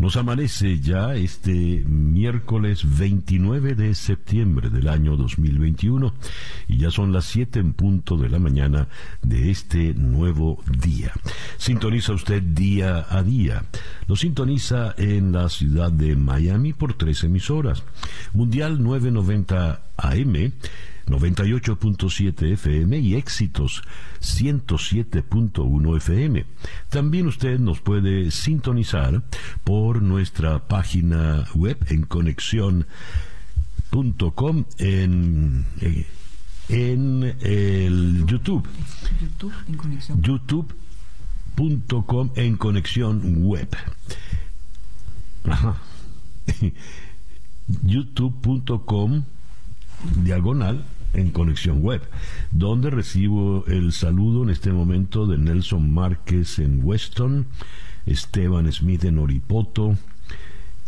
Nos amanece ya este miércoles 29 de septiembre del año 2021 y ya son las 7 en punto de la mañana de este nuevo día. Sintoniza usted día a día. Lo sintoniza en la ciudad de Miami por tres emisoras. Mundial 990 AM 98.7 FM y éxitos 107.1 FM. También usted nos puede sintonizar por nuestra página web en conexión.com en, eh, en el YouTube. YouTube en conexión. YouTube.com en conexión web. Ajá. youtube.com diagonal en Conexión Web, donde recibo el saludo en este momento de Nelson Márquez en Weston, Esteban Smith en Oripoto,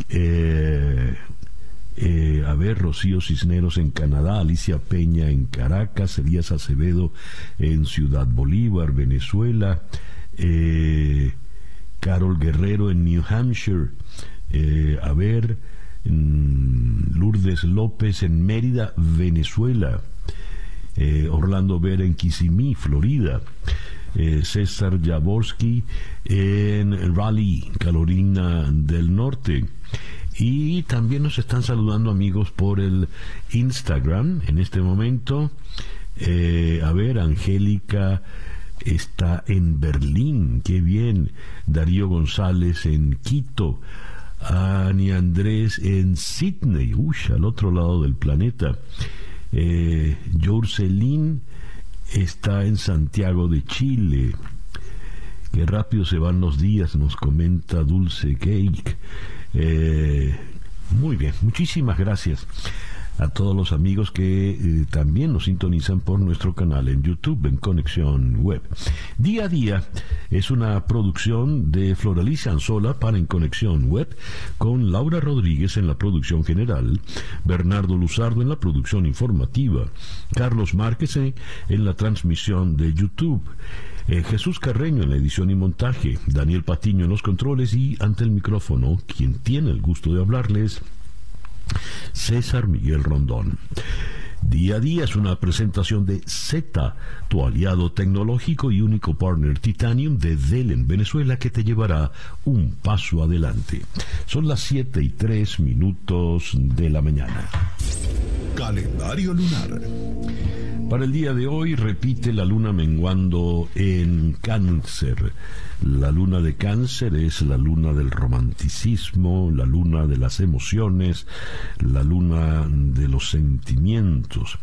eh, eh, a ver, Rocío Cisneros en Canadá, Alicia Peña en Caracas, Elías Acevedo en Ciudad Bolívar, Venezuela, eh, Carol Guerrero en New Hampshire, a ver, Lourdes López en Mérida, Venezuela, eh, Orlando Vera en Kissimmee, Florida, eh, César Jaworski en Raleigh, Carolina del Norte. Y también nos están saludando amigos por el Instagram en este momento. Eh, a ver, Angélica está en Berlín, qué bien. Darío González en Quito. Ani Andrés en Sydney, uy, al otro lado del planeta. Eh, está en Santiago de Chile. Qué rápido se van los días, nos comenta Dulce Cake. Eh, muy bien, muchísimas gracias a todos los amigos que eh, también nos sintonizan por nuestro canal en YouTube en Conexión Web. Día a día es una producción de Floraliza Anzola para En Conexión Web con Laura Rodríguez en la producción general, Bernardo Luzardo en la producción informativa, Carlos Márquez en la transmisión de YouTube. Eh, Jesús Carreño en la edición y montaje, Daniel Patiño en los controles y ante el micrófono, quien tiene el gusto de hablarles, César Miguel Rondón. Día a día es una presentación de Z, tu aliado tecnológico y único partner Titanium de Dell en Venezuela que te llevará un paso adelante. Son las 7 y 3 minutos de la mañana. Calendario lunar. Para el día de hoy repite la luna menguando en cáncer. La luna de cáncer es la luna del romanticismo, la luna de las emociones, la luna de los sentimientos.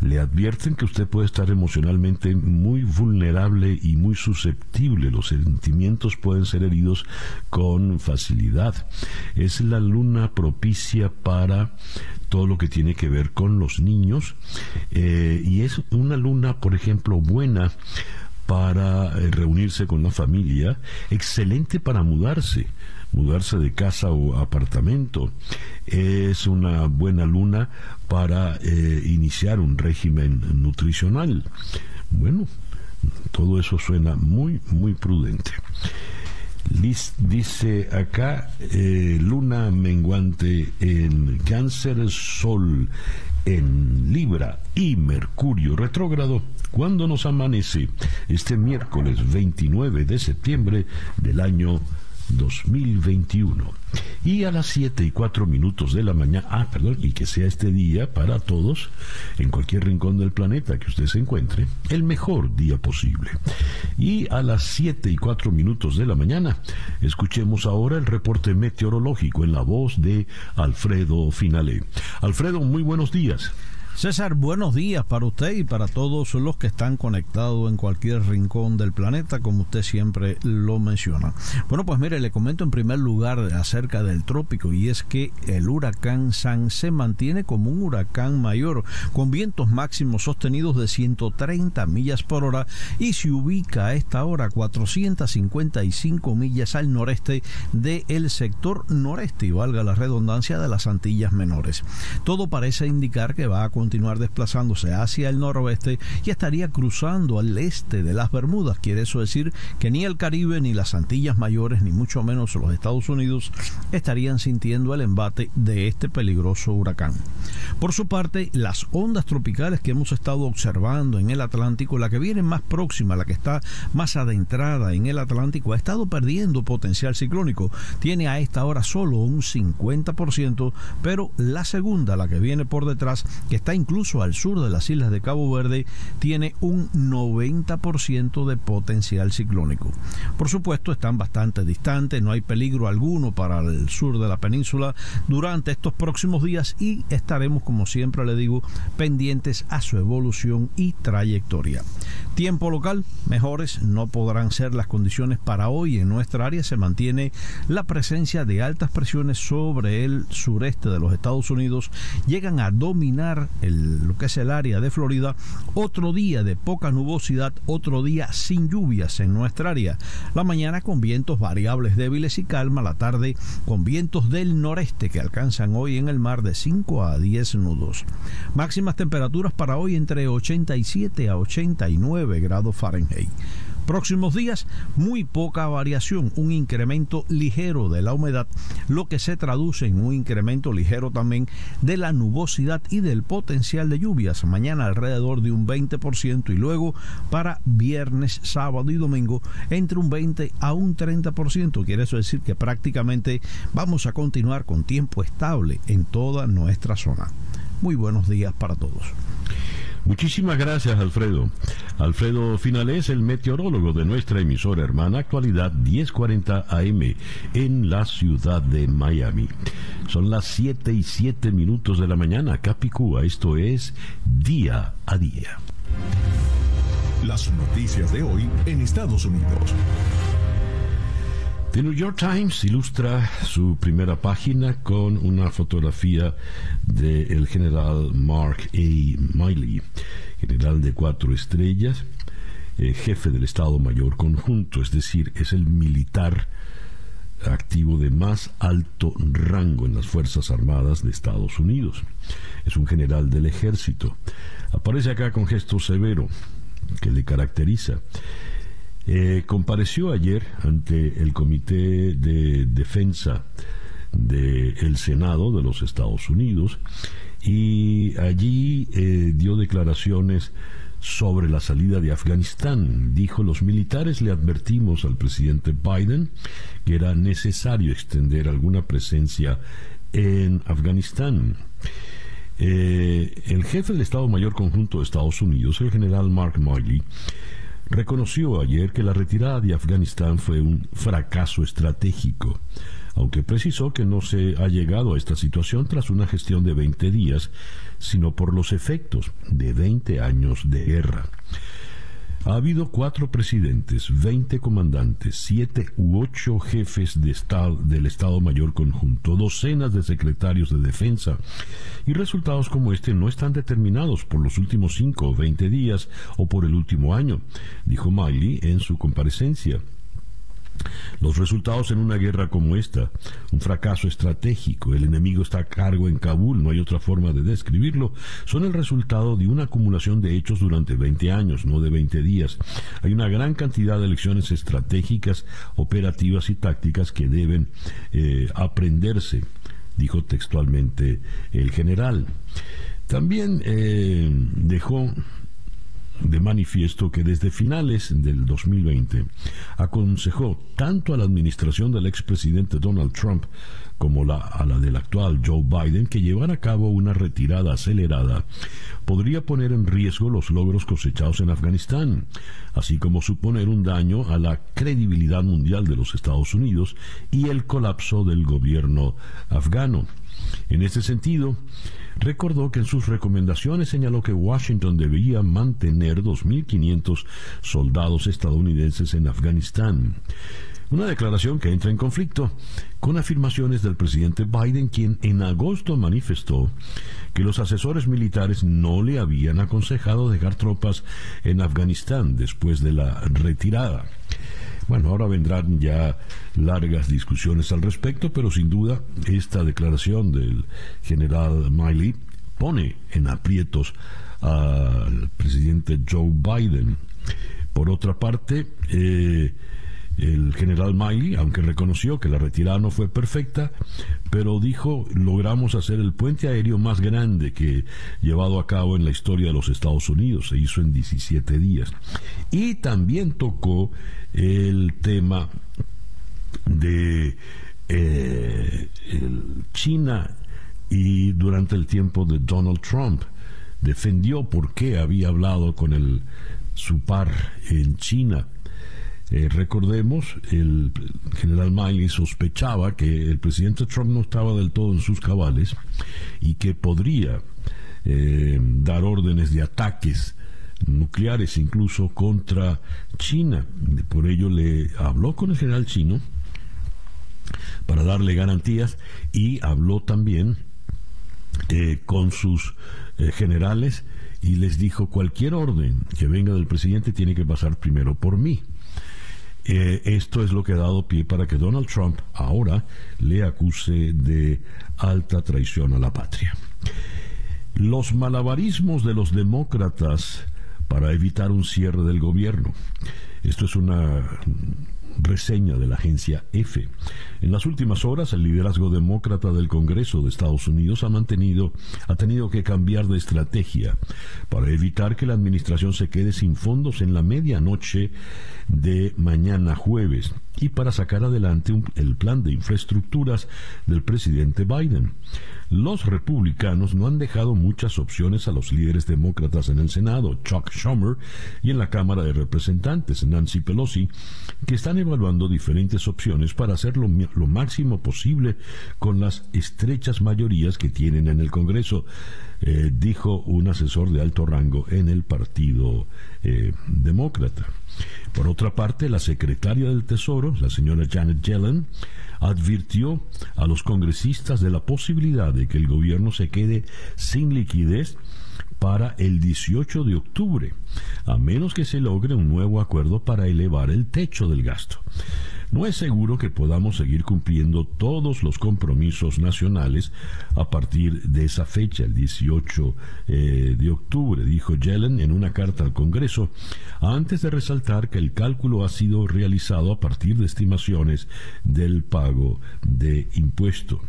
Le advierten que usted puede estar emocionalmente muy vulnerable y muy susceptible. Los sentimientos pueden ser heridos con facilidad. Es la luna propicia para todo lo que tiene que ver con los niños eh, y es una luna, por ejemplo, buena para eh, reunirse con la familia, excelente para mudarse, mudarse de casa o apartamento. Es una buena luna para eh, iniciar un régimen nutricional. Bueno, todo eso suena muy, muy prudente. Dice acá, eh, luna menguante en cáncer, sol en Libra y Mercurio retrógrado cuando nos amanece este miércoles 29 de septiembre del año 2021. Y a las 7 y 4 minutos de la mañana, ah, perdón, y que sea este día para todos, en cualquier rincón del planeta que usted se encuentre, el mejor día posible. Y a las 7 y 4 minutos de la mañana, escuchemos ahora el reporte meteorológico en la voz de Alfredo Finale. Alfredo, muy buenos días. César, buenos días para usted y para todos los que están conectados en cualquier rincón del planeta, como usted siempre lo menciona. Bueno, pues mire, le comento en primer lugar acerca del trópico y es que el huracán San se mantiene como un huracán mayor, con vientos máximos sostenidos de 130 millas por hora y se ubica a esta hora 455 millas al noreste del sector noreste y valga la redundancia de las Antillas Menores. Todo parece indicar que va a continuar desplazándose hacia el noroeste y estaría cruzando al este de las Bermudas. Quiere eso decir que ni el Caribe, ni las Antillas Mayores, ni mucho menos los Estados Unidos estarían sintiendo el embate de este peligroso huracán. Por su parte, las ondas tropicales que hemos estado observando en el Atlántico, la que viene más próxima, la que está más adentrada en el Atlántico, ha estado perdiendo potencial ciclónico. Tiene a esta hora solo un 50%, pero la segunda, la que viene por detrás, que está incluso al sur de las islas de Cabo Verde, tiene un 90% de potencial ciclónico. Por supuesto, están bastante distantes, no hay peligro alguno para el sur de la península durante estos próximos días y estaremos, como siempre le digo, pendientes a su evolución y trayectoria. Tiempo local, mejores no podrán ser las condiciones para hoy. En nuestra área se mantiene la presencia de altas presiones sobre el sureste de los Estados Unidos. Llegan a dominar lo que es el área de Florida. Otro día de poca nubosidad, otro día sin lluvias en nuestra área. La mañana con vientos variables débiles y calma. La tarde con vientos del noreste que alcanzan hoy en el mar de 5 a 10 nudos. Máximas temperaturas para hoy entre 87 a 89 grados Fahrenheit. Próximos días, muy poca variación, un incremento ligero de la humedad, lo que se traduce en un incremento ligero también de la nubosidad y del potencial de lluvias. Mañana alrededor de un 20% y luego para viernes, sábado y domingo entre un 20 a un 30%. Quiere eso decir que prácticamente vamos a continuar con tiempo estable en toda nuestra zona. Muy buenos días para todos. Muchísimas gracias, Alfredo. Alfredo Finales, el meteorólogo de nuestra emisora hermana Actualidad 1040 AM en la ciudad de Miami. Son las 7 y 7 minutos de la mañana, Capicúa. Esto es Día a Día. Las noticias de hoy en Estados Unidos. The New York Times ilustra su primera página con una fotografía del general Mark A. Miley, general de cuatro estrellas, eh, jefe del Estado Mayor Conjunto, es decir, es el militar activo de más alto rango en las Fuerzas Armadas de Estados Unidos. Es un general del ejército. Aparece acá con gesto severo que le caracteriza. Eh, compareció ayer ante el Comité de Defensa del Senado de los Estados Unidos y allí eh, dio declaraciones sobre la salida de Afganistán. Dijo, los militares le advertimos al presidente Biden que era necesario extender alguna presencia en Afganistán. Eh, el jefe del Estado Mayor Conjunto de Estados Unidos, el general Mark Miley, reconoció ayer que la retirada de Afganistán fue un fracaso estratégico, aunque precisó que no se ha llegado a esta situación tras una gestión de 20 días, sino por los efectos de 20 años de guerra. Ha habido cuatro presidentes, veinte comandantes, siete u ocho jefes de estado, del Estado Mayor Conjunto, docenas de secretarios de defensa, y resultados como este no están determinados por los últimos cinco o veinte días o por el último año, dijo Miley en su comparecencia. Los resultados en una guerra como esta, un fracaso estratégico, el enemigo está a cargo en Kabul, no hay otra forma de describirlo, son el resultado de una acumulación de hechos durante 20 años, no de 20 días. Hay una gran cantidad de lecciones estratégicas, operativas y tácticas que deben eh, aprenderse, dijo textualmente el general. También eh, dejó de manifiesto que desde finales del 2020 aconsejó tanto a la administración del expresidente Donald Trump como la, a la del actual Joe Biden que llevar a cabo una retirada acelerada podría poner en riesgo los logros cosechados en Afganistán, así como suponer un daño a la credibilidad mundial de los Estados Unidos y el colapso del gobierno afgano. En este sentido, recordó que en sus recomendaciones señaló que Washington debía mantener 2.500 soldados estadounidenses en Afganistán. Una declaración que entra en conflicto con afirmaciones del presidente Biden, quien en agosto manifestó que los asesores militares no le habían aconsejado dejar tropas en Afganistán después de la retirada. Bueno, ahora vendrán ya largas discusiones al respecto, pero sin duda esta declaración del general Miley pone en aprietos al presidente Joe Biden. Por otra parte, eh, el general Miley, aunque reconoció que la retirada no fue perfecta, pero dijo, logramos hacer el puente aéreo más grande que llevado a cabo en la historia de los Estados Unidos, se hizo en 17 días. Y también tocó el tema de eh, China y durante el tiempo de Donald Trump. Defendió por qué había hablado con el, su par en China eh, recordemos, el general Miley sospechaba que el presidente Trump no estaba del todo en sus cabales y que podría eh, dar órdenes de ataques nucleares incluso contra China. Por ello le habló con el general chino para darle garantías y habló también eh, con sus generales y les dijo cualquier orden que venga del presidente tiene que pasar primero por mí. Eh, esto es lo que ha dado pie para que Donald Trump ahora le acuse de alta traición a la patria. Los malabarismos de los demócratas para evitar un cierre del gobierno. Esto es una reseña de la agencia EFE. En las últimas horas, el liderazgo demócrata del Congreso de Estados Unidos ha mantenido, ha tenido que cambiar de estrategia para evitar que la administración se quede sin fondos en la medianoche de mañana jueves y para sacar adelante el plan de infraestructuras del presidente Biden. Los republicanos no han dejado muchas opciones a los líderes demócratas en el Senado, Chuck Schumer, y en la Cámara de Representantes, Nancy Pelosi, que están evaluando diferentes opciones para hacer lo, máximo posible con las estrechas mayorías que tienen en el Congreso, eh, dijo un asesor de alto rango en el Partido eh, Demócrata. Por otra parte, la secretaria del Tesoro, la señora Janet Yellen, advirtió a los congresistas de la posibilidad de que el gobierno se quede sin liquidez para el 18 de octubre, a menos que se logre un nuevo acuerdo para elevar el techo del gasto. No es seguro que podamos seguir cumpliendo todos los compromisos nacionales a partir de esa fecha, el 18 eh, de octubre, dijo Yellen en una carta al Congreso, antes de resaltar que el cálculo ha sido realizado a partir de estimaciones del pago de impuesto.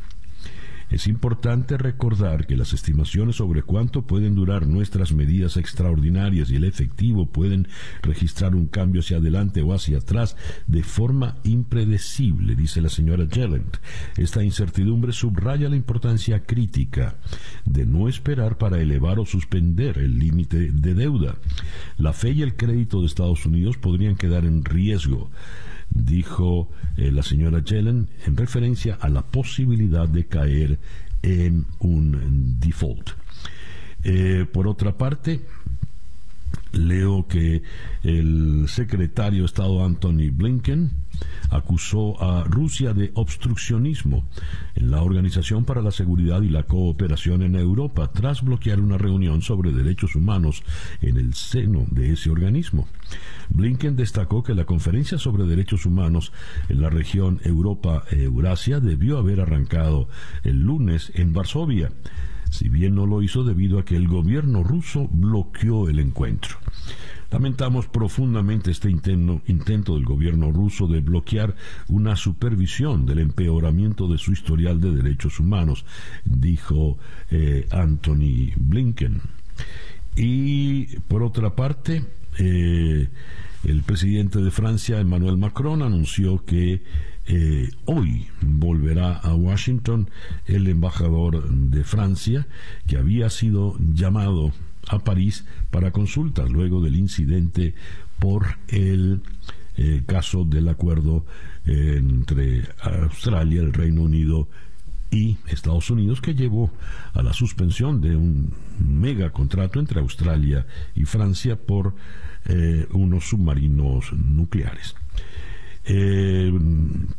Es importante recordar que las estimaciones sobre cuánto pueden durar nuestras medidas extraordinarias y el efectivo pueden registrar un cambio hacia adelante o hacia atrás de forma impredecible, dice la señora Jelent. Esta incertidumbre subraya la importancia crítica de no esperar para elevar o suspender el límite de deuda. La fe y el crédito de Estados Unidos podrían quedar en riesgo dijo eh, la señora Yellen en referencia a la posibilidad de caer en un default. Eh, por otra parte, leo que el secretario de Estado Anthony Blinken acusó a Rusia de obstruccionismo en la Organización para la Seguridad y la Cooperación en Europa tras bloquear una reunión sobre derechos humanos en el seno de ese organismo. Blinken destacó que la conferencia sobre derechos humanos en la región Europa-Eurasia debió haber arrancado el lunes en Varsovia si bien no lo hizo debido a que el gobierno ruso bloqueó el encuentro. Lamentamos profundamente este intento, del gobierno ruso de bloquear una supervisión del empeoramiento de su historial de derechos humanos, dijo eh, Anthony Blinken. Y por otra parte, eh, el presidente de Francia, Emmanuel Macron, anunció que eh, hoy volverá a Washington el embajador de Francia, que había sido llamado a París para consultas luego del incidente por el eh, caso del acuerdo entre Australia, el Reino Unido y Estados Unidos que llevó a la suspensión de un mega contrato entre Australia y Francia por eh, unos submarinos nucleares. Eh,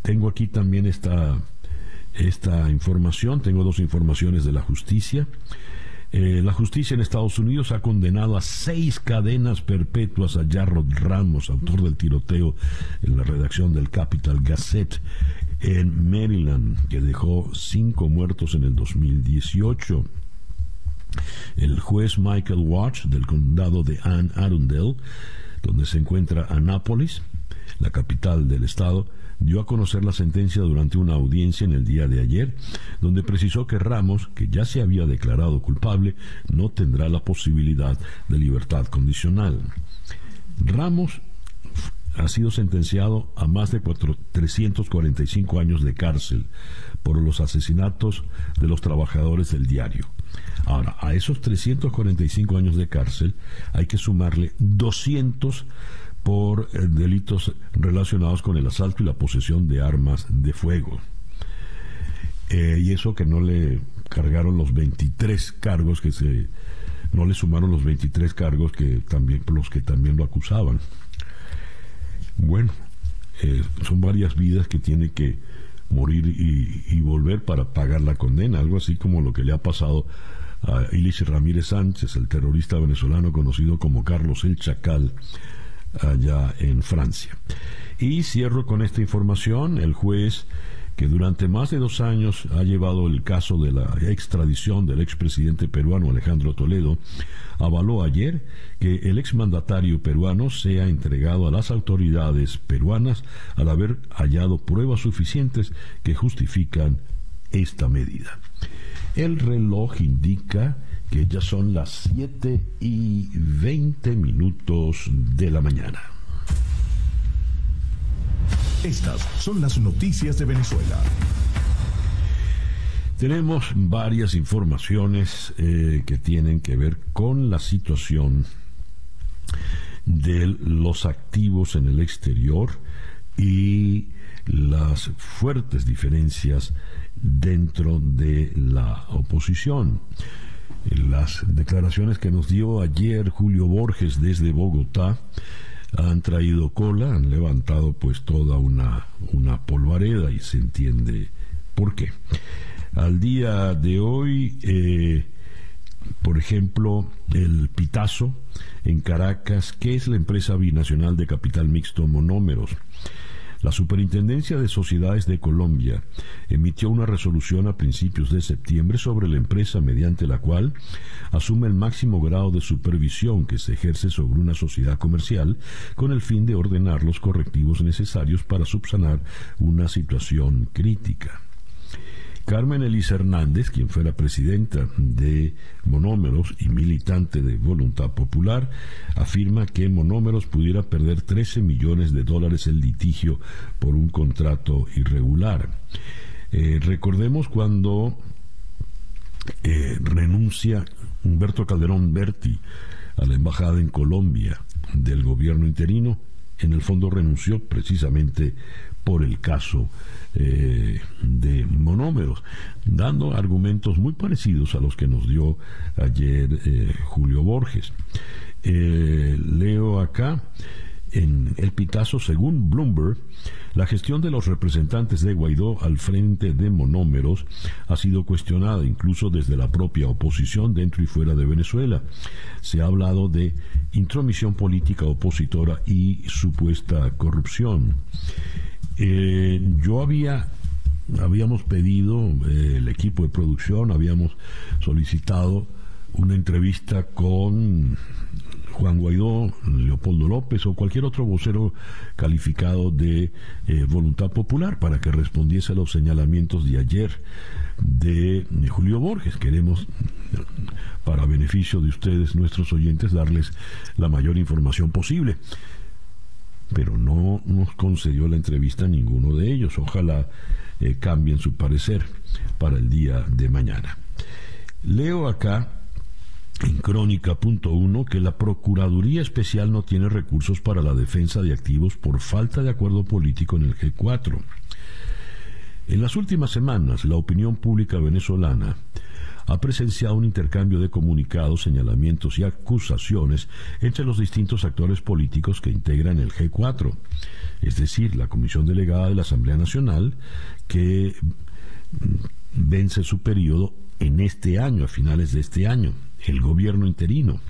tengo aquí también esta, esta información, tengo dos informaciones de la justicia. Eh, la justicia en Estados Unidos ha condenado a seis cadenas perpetuas a Jarrod Ramos, autor del tiroteo en la redacción del Capital Gazette en Maryland, que dejó cinco muertos en el 2018. El juez Michael Watts del condado de Anne Arundel, donde se encuentra Annapolis, la capital del estado, dio a conocer la sentencia durante una audiencia en el día de ayer, donde precisó que Ramos, que ya se había declarado culpable, no tendrá la posibilidad de libertad condicional. Ramos ha sido sentenciado a más de 345 años de cárcel por los asesinatos de los trabajadores del diario. Ahora, a esos 345 años de cárcel hay que sumarle 200 por eh, delitos relacionados con el asalto y la posesión de armas de fuego. Eh, y eso que no le cargaron los 23 cargos que se no le sumaron los 23 cargos que también los que también lo acusaban. Bueno, eh, son varias vidas que tiene que morir y, y, volver para pagar la condena, algo así como lo que le ha pasado a Ilich Ramírez Sánchez, el terrorista venezolano conocido como Carlos el Chacal, allá en Francia. Y cierro con esta información, el juez que durante más de dos años ha llevado el caso de la extradición del expresidente peruano Alejandro Toledo, avaló ayer que el exmandatario peruano sea entregado a las autoridades peruanas al haber hallado pruebas suficientes que justifican esta medida. El reloj indica que ya son las 7 y 20 minutos de la mañana. Estas son las noticias de Venezuela. Tenemos varias informaciones eh, que tienen que ver con la situación de los activos en el exterior y las fuertes diferencias dentro de la oposición. Las declaraciones que nos dio ayer Julio Borges desde Bogotá han traído cola, han levantado pues toda una, una polvareda y se entiende por qué. Al día de hoy, eh, por ejemplo, el Pitazo en Caracas, que es la empresa binacional de capital mixto Monómeros, la Superintendencia de Sociedades de Colombia emitió una resolución a principios de septiembre sobre la empresa mediante la cual asume el máximo grado de supervisión que se ejerce sobre una sociedad comercial con el fin de ordenar los correctivos necesarios para subsanar una situación crítica. Carmen Elisa Hernández, quien fuera presidenta de Monómeros y militante de Voluntad Popular, afirma que Monómeros pudiera perder 13 millones de dólares en litigio por un contrato irregular. Eh, recordemos cuando eh, renuncia Humberto Calderón Berti a la embajada en Colombia del gobierno interino, en el fondo renunció precisamente por el caso eh, de monómeros, dando argumentos muy parecidos a los que nos dio ayer eh, Julio Borges. Eh, leo acá en el pitazo, según Bloomberg, la gestión de los representantes de Guaidó al frente de monómeros ha sido cuestionada incluso desde la propia oposición dentro y fuera de Venezuela. Se ha hablado de intromisión política opositora y supuesta corrupción. Eh, yo había habíamos pedido, eh, el equipo de producción, habíamos solicitado una entrevista con Juan Guaidó, Leopoldo López o cualquier otro vocero calificado de eh, voluntad popular para que respondiese a los señalamientos de ayer de Julio Borges. Queremos, para beneficio de ustedes, nuestros oyentes, darles la mayor información posible pero no nos concedió la entrevista a ninguno de ellos. Ojalá eh, cambien su parecer para el día de mañana. Leo acá en Crónica.1 que la Procuraduría Especial no tiene recursos para la defensa de activos por falta de acuerdo político en el G4. En las últimas semanas, la opinión pública venezolana ha presenciado un intercambio de comunicados, señalamientos y acusaciones entre los distintos actores políticos que integran el G4, es decir, la Comisión Delegada de la Asamblea Nacional, que vence su periodo en este año, a finales de este año, el gobierno interino.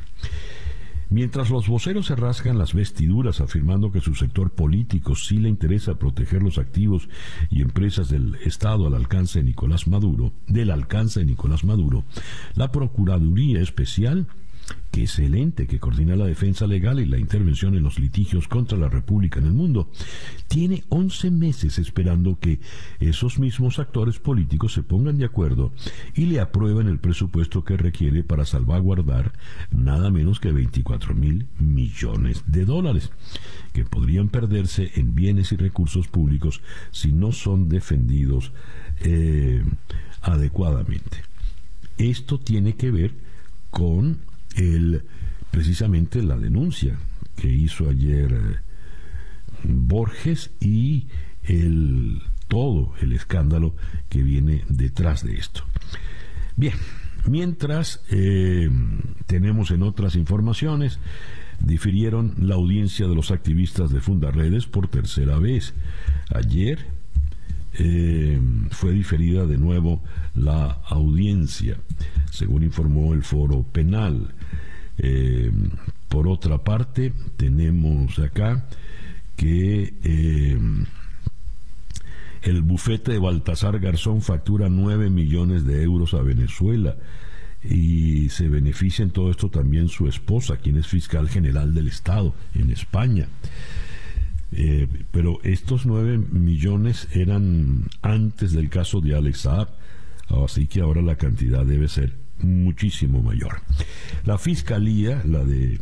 Mientras los voceros se rasgan las vestiduras afirmando que su sector político sí le interesa proteger los activos y empresas del Estado al alcance de Nicolás Maduro, del alcance de Nicolás Maduro, la Procuraduría Especial que es el ente que coordina la defensa legal y la intervención en los litigios contra la República en el mundo, tiene 11 meses esperando que esos mismos actores políticos se pongan de acuerdo y le aprueben el presupuesto que requiere para salvaguardar nada menos que 24 mil millones de dólares, que podrían perderse en bienes y recursos públicos si no son defendidos eh, adecuadamente. Esto tiene que ver con el, precisamente la denuncia que hizo ayer eh, Borges y el todo el escándalo que viene detrás de esto. Bien, mientras eh, tenemos en otras informaciones, difirieron la audiencia de los activistas de Fundaredes por tercera vez. Ayer eh, fue diferida de nuevo la audiencia, según informó el foro penal. Eh, por otra parte, tenemos acá que eh, el bufete de Baltasar Garzón factura 9 millones de euros a Venezuela y se beneficia en todo esto también su esposa, quien es fiscal general del Estado en España. Eh, pero estos 9 millones eran antes del caso de Alex Saab, así que ahora la cantidad debe ser muchísimo mayor. La fiscalía, la de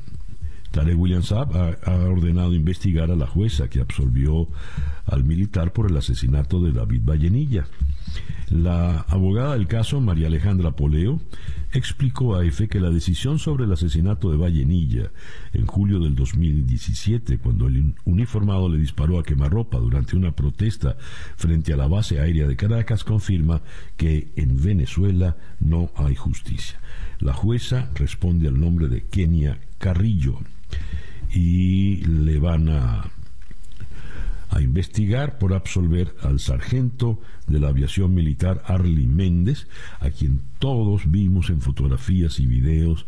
Tarek William Saab, ha, ordenado investigar a la jueza que absolvió al militar por el asesinato de David Vallenilla. La abogada del caso, María Alejandra Poleo, explicó a EFE que la decisión sobre el asesinato de Vallenilla en julio del 2017, cuando el uniformado le disparó a quemarropa durante una protesta frente a la base aérea de Caracas, confirma que en Venezuela no hay justicia. La jueza responde al nombre de Kenia Carrillo y le van a a investigar por absolver al sargento de la aviación militar Arly Méndez, a quien todos vimos en fotografías y videos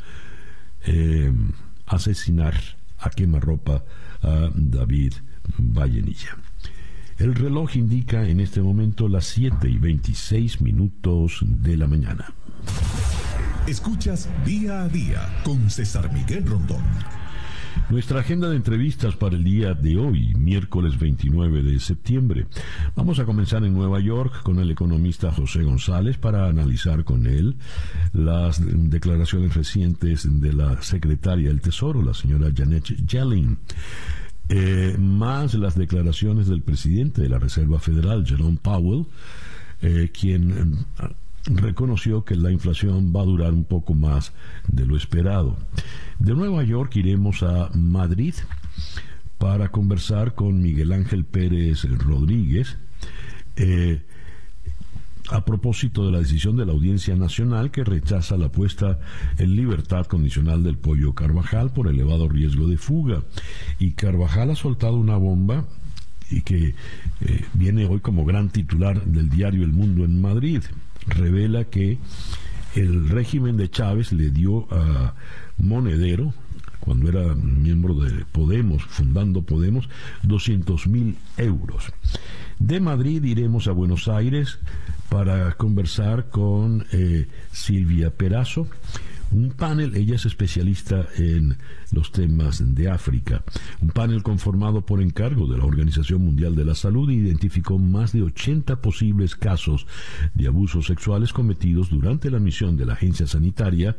eh, asesinar a quemarropa a David Vallenilla. El reloj indica en este momento las 7 y 26 minutos de la mañana. Escuchas día a día con César Miguel Rondón. Nuestra agenda de entrevistas para el día de hoy, miércoles 29 de septiembre. Vamos a comenzar en Nueva York con el economista José González para analizar con él las declaraciones recientes de la secretaria del Tesoro, la señora Janet Yellen. Eh, más las declaraciones del presidente de la Reserva Federal, Jerome Powell, eh, quien reconoció que la inflación va a durar un poco más de lo esperado. De Nueva York iremos a Madrid para conversar con Miguel Ángel Pérez Rodríguez eh, a propósito de la decisión de la Audiencia Nacional que rechaza la puesta en libertad condicional del pollo Carvajal por elevado riesgo de fuga. Y Carvajal ha soltado una bomba y que eh, viene hoy como gran titular del diario El Mundo en Madrid revela que el régimen de Chávez le dio a Monedero, cuando era miembro de Podemos, fundando Podemos, 200 mil euros. De Madrid iremos a Buenos Aires para conversar con eh, Silvia Perazo, un panel, ella es especialista en los temas de África, un panel conformado por encargo de la Organización Mundial de la Salud identificó más de 80 posibles casos de abusos sexuales cometidos durante la misión de la agencia sanitaria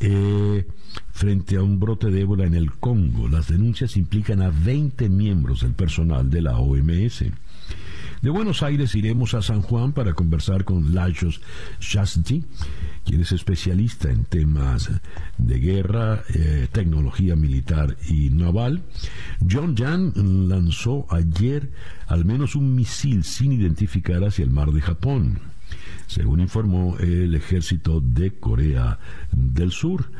eh, frente a un brote de ébola en el Congo. Las denuncias implican a 20 miembros del personal de la OMS. De Buenos Aires iremos a San Juan para conversar con Lajos Shasti, quien es especialista en temas de guerra, eh, tecnología militar y naval. John Jan lanzó ayer al menos un misil sin identificar hacia el mar de Japón, según informó el ejército de Corea del Sur.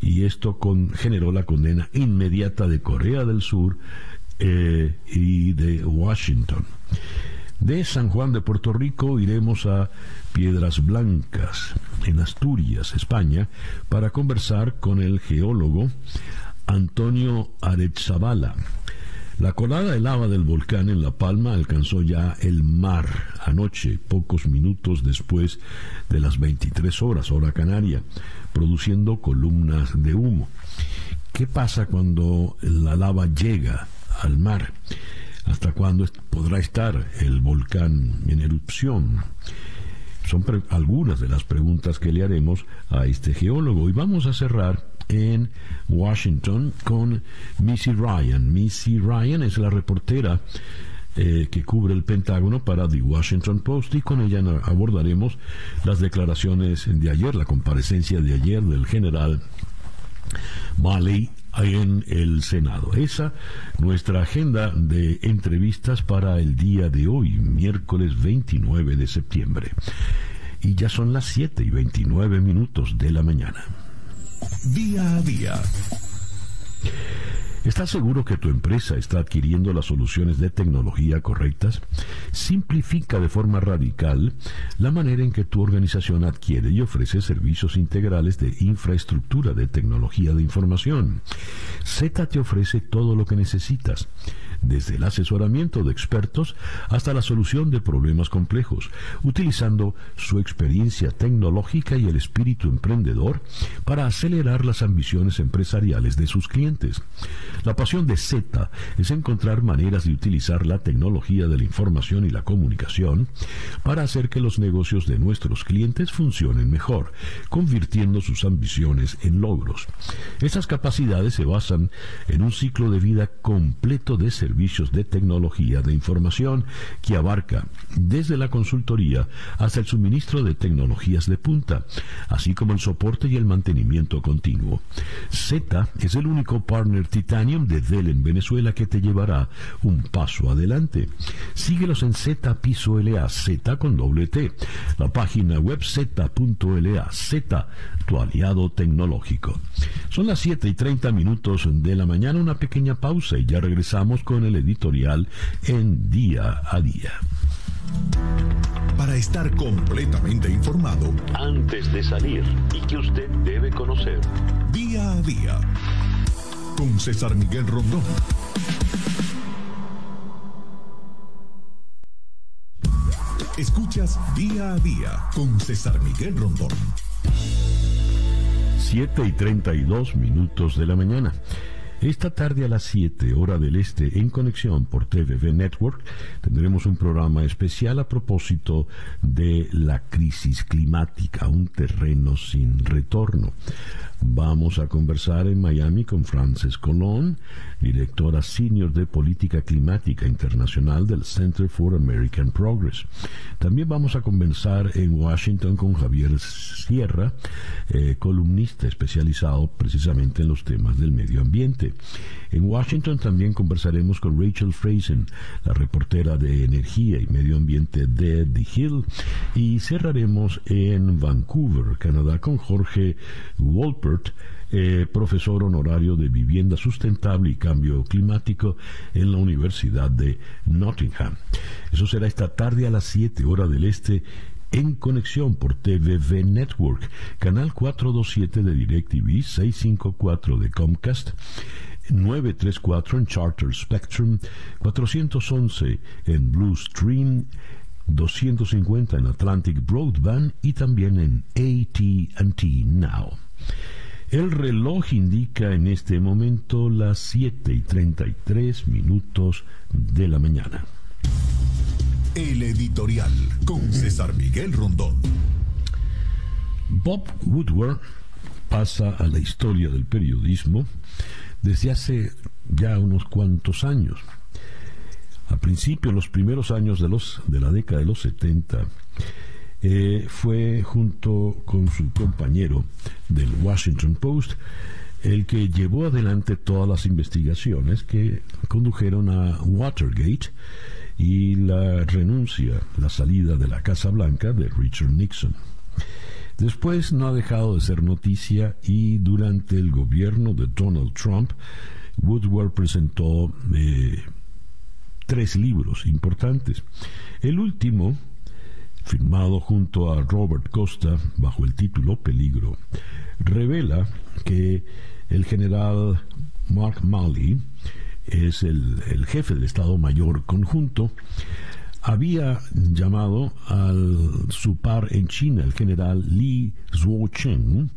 Y esto generó la condena inmediata de Corea del Sur eh, y de Washington. De San Juan de Puerto Rico iremos a Piedras Blancas, en Asturias, España, para conversar con el geólogo Antonio Arezabala. La colada de lava del volcán en La Palma alcanzó ya el mar anoche, pocos minutos después de las 23 horas, hora canaria, produciendo columnas de humo. ¿Qué pasa cuando la lava llega al mar? ¿Hasta cuándo podrá estar el volcán en erupción? Son algunas de las preguntas que le haremos a este geólogo. Y vamos a cerrar en Washington con Missy Ryan. Missy Ryan es la reportera eh, que cubre el Pentágono para The Washington Post y con ella abordaremos las declaraciones de ayer, la comparecencia de ayer del general Malley en el Senado. Esa nuestra agenda de entrevistas para el día de hoy, miércoles 29 de septiembre. Y ya son las 7 y 29 minutos de la mañana. Día a día. ¿Estás seguro que tu empresa está adquiriendo las soluciones de tecnología correctas? Simplifica de forma radical la manera en que tu organización adquiere y ofrece servicios integrales de infraestructura de tecnología de información. Z te ofrece todo lo que necesitas desde el asesoramiento de expertos hasta la solución de problemas complejos, utilizando su experiencia tecnológica y el espíritu emprendedor para acelerar las ambiciones empresariales de sus clientes. La pasión de Z es encontrar maneras de utilizar la tecnología de la información y la comunicación para hacer que los negocios de nuestros clientes funcionen mejor, convirtiendo sus ambiciones en logros. Estas capacidades se basan en un ciclo de vida completo de servicios servicios de tecnología de información que abarca desde la consultoría hasta el suministro de tecnologías de punta, así como el soporte y el mantenimiento continuo. Z es el único partner Titanium de Dell en Venezuela que te llevará un paso adelante. Síguelos en Z Piso LA, Z con doble T, la página web z.la, Z, tu aliado tecnológico. Son las 7 y 30 minutos de la mañana, una pequeña pausa y ya regresamos con el editorial en día a día. Para estar completamente informado, antes de salir y que usted debe conocer. Día a día. Con César Miguel Rondón. Escuchas día a día con César Miguel Rondón. 7 y 32 minutos de la mañana. Esta tarde a las 7 hora del este en conexión por TVV Network tendremos un programa especial a propósito de la crisis climática, un terreno sin retorno. Vamos a conversar en Miami con Frances Colón, directora senior de Política Climática Internacional del Center for American Progress. También vamos a conversar en Washington con Javier Sierra, eh, columnista especializado precisamente en los temas del medio ambiente. En Washington también conversaremos con Rachel Frazen, la reportera de Energía y Medio Ambiente de The Hill, y cerraremos en Vancouver, Canadá, con Jorge Wolpert, eh, profesor honorario de Vivienda Sustentable y Cambio Climático en la Universidad de Nottingham. Eso será esta tarde a las 7 horas del este en conexión por TVV Network, canal 427 de DirecTV, 654 de Comcast, 934 en Charter Spectrum, 411 en Blue Stream, 250 en Atlantic Broadband y también en AT&T Now. El reloj indica en este momento las 7 y 33 minutos de la mañana. El editorial con César Miguel Rondón. Bob Woodward pasa a la historia del periodismo desde hace ya unos cuantos años. A principios, los primeros años de, los, de la década de los 70, eh, fue junto con su compañero del Washington Post el que llevó adelante todas las investigaciones que condujeron a Watergate y la renuncia, la salida de la Casa Blanca de Richard Nixon. Después no ha dejado de ser noticia y durante el gobierno de Donald Trump, Woodward presentó eh, tres libros importantes. El último, firmado junto a Robert Costa bajo el título Peligro, revela que el general Mark Malley es el, jefe del Estado Mayor Conjunto, había llamado al su par en China, el general Li Zuocheng,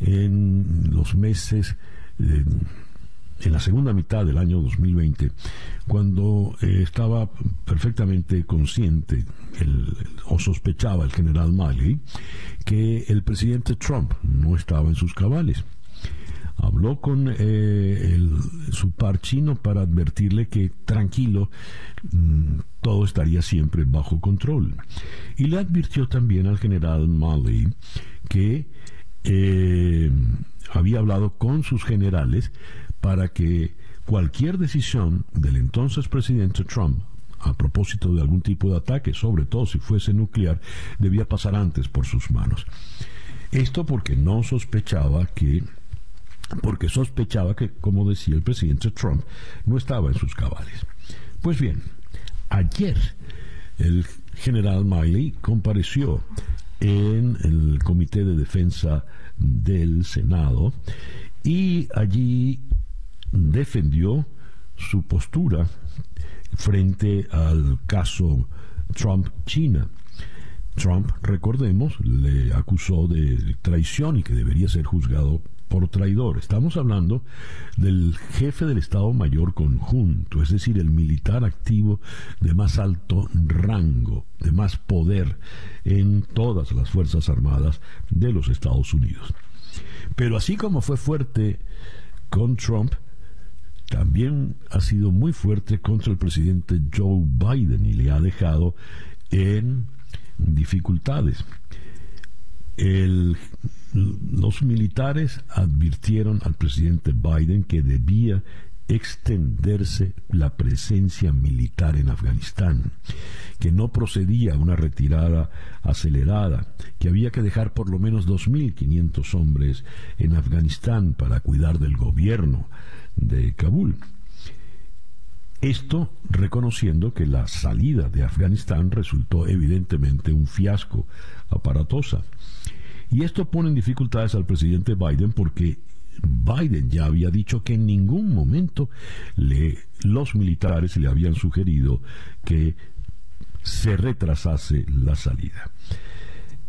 en los meses, en la segunda mitad del año 2020, cuando eh, estaba perfectamente consciente o sospechaba el general Malley que el presidente Trump no estaba en sus cabales habló con eh, su par chino para advertirle que tranquilo, mm, todo estaría siempre bajo control. Y le advirtió también al general Malley que eh, había hablado con sus generales para que cualquier decisión del entonces presidente Trump a propósito de algún tipo de ataque, sobre todo si fuese nuclear, debía pasar antes por sus manos. Esto porque no sospechaba que porque sospechaba que, como decía el presidente Trump, no estaba en sus cabales. Pues bien, ayer el general Miley compareció en el Comité de Defensa del Senado y allí defendió su postura frente al caso Trump-China. Trump, recordemos, le acusó de traición y que debería ser juzgado por traidor. Estamos hablando del jefe del Estado Mayor Conjunto, es decir, el militar activo de más alto rango, de más poder en todas las Fuerzas Armadas de los Estados Unidos. Pero así como fue fuerte con Trump, también ha sido muy fuerte contra el presidente Joe Biden y le ha dejado en dificultades. El los militares advirtieron al presidente Biden que debía extenderse la presencia militar en Afganistán, que no procedía una retirada acelerada, que había que dejar por lo menos 2.500 hombres en Afganistán para cuidar del gobierno de Kabul. Esto reconociendo que la salida de Afganistán resultó evidentemente un fiasco aparatosa. Y esto pone en dificultades al presidente Biden porque Biden ya había dicho que en ningún momento le, los militares le habían sugerido que se retrasase la salida.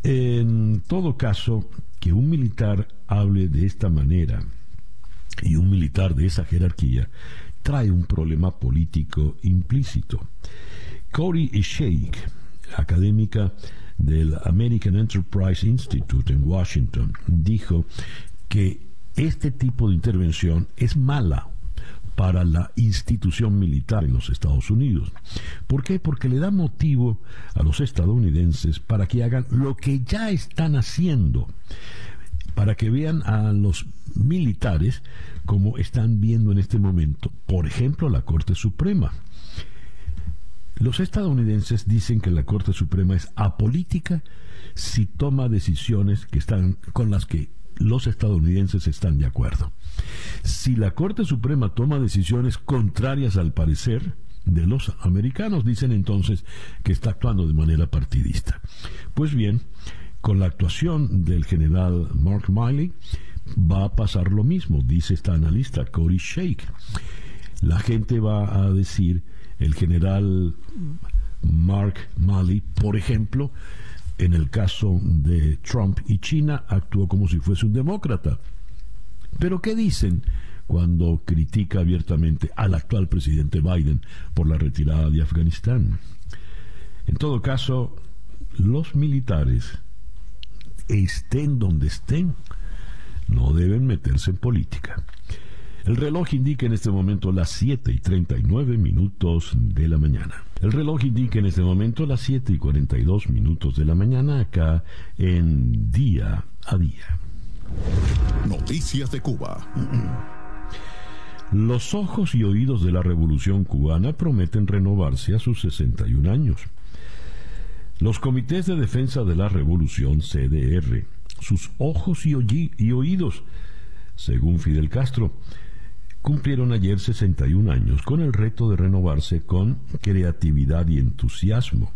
En todo caso, que un militar hable de esta manera y un militar de esa jerarquía trae un problema político implícito. Cory Sheikh, académica del American Enterprise Institute en Washington dijo que este tipo de intervención es mala para la institución militar en los Estados Unidos. ¿Por qué? Porque le da motivo a los estadounidenses para que hagan lo que ya están haciendo, para que vean a los militares como están viendo en este momento, por ejemplo, la Corte Suprema. Los estadounidenses dicen que la Corte Suprema es apolítica si toma decisiones que están con las que los estadounidenses están de acuerdo. Si la Corte Suprema toma decisiones contrarias al parecer de los americanos, dicen entonces que está actuando de manera partidista. Pues bien, con la actuación del general Mark Miley va a pasar lo mismo, dice esta analista Cory Shake. La gente va a decir el general Mark Malley, por ejemplo, en el caso de Trump y China, actuó como si fuese un demócrata. Pero ¿qué dicen cuando critica abiertamente al actual presidente Biden por la retirada de Afganistán? En todo caso, los militares, estén donde estén, no deben meterse en política. El reloj indica en este momento las 7 y 39 minutos de la mañana. El reloj indica en este momento las 7 y 42 minutos de la mañana acá en día a día. Noticias de Cuba. Los ojos y oídos de la revolución cubana prometen renovarse a sus 61 años. Los comités de defensa de la revolución CDR, sus ojos y, y oídos, según Fidel Castro, cumplieron ayer 61 años con el reto de renovarse con creatividad y entusiasmo,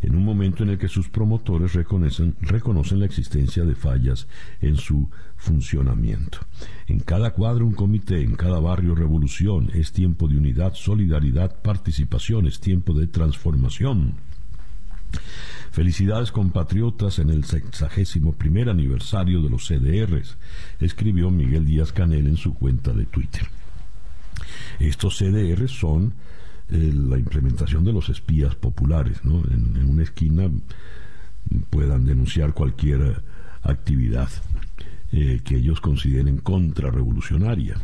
en un momento en el que sus promotores reconocen, reconocen la existencia de fallas en su funcionamiento. En cada cuadro un comité, en cada barrio revolución, es tiempo de unidad, solidaridad, participación, es tiempo de transformación. Felicidades compatriotas en el sexagésimo primer aniversario de los CDRs, escribió Miguel Díaz Canel en su cuenta de Twitter. Estos CDRs son eh, la implementación de los espías populares, En, una esquina puedan denunciar cualquier actividad eh, que ellos consideren contrarrevolucionaria.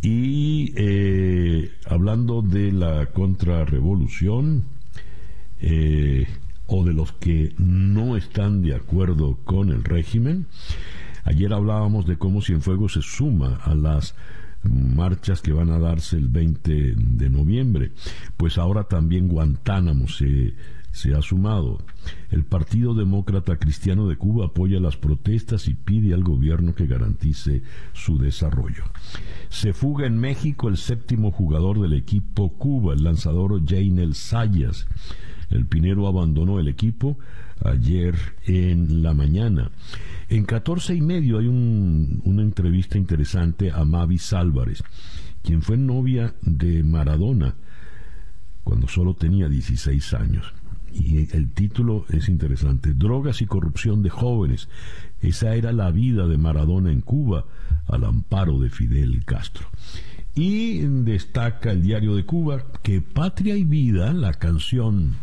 Y eh, hablando de la contrarrevolución, o de los que no están de acuerdo con el régimen. Ayer hablábamos de cómo Cienfuegos se suma a las marchas que van a darse el 20 de noviembre. Pues ahora también Guantánamo se, se ha sumado. El Partido Demócrata Cristiano de Cuba apoya las protestas y pide al gobierno que garantice su desarrollo. Se fuga en México el séptimo jugador del equipo Cuba, el lanzador Janel Sayas. El Pinero abandonó el equipo ayer en la mañana. En 14 y medio hay una entrevista interesante a Mavis Álvarez, quien fue novia de Maradona cuando solo tenía 16 años. Y el título es interesante, Drogas y corrupción de jóvenes. Esa era la vida de Maradona en Cuba al amparo de Fidel Castro. Y destaca el diario de Cuba que Patria y Vida, la canción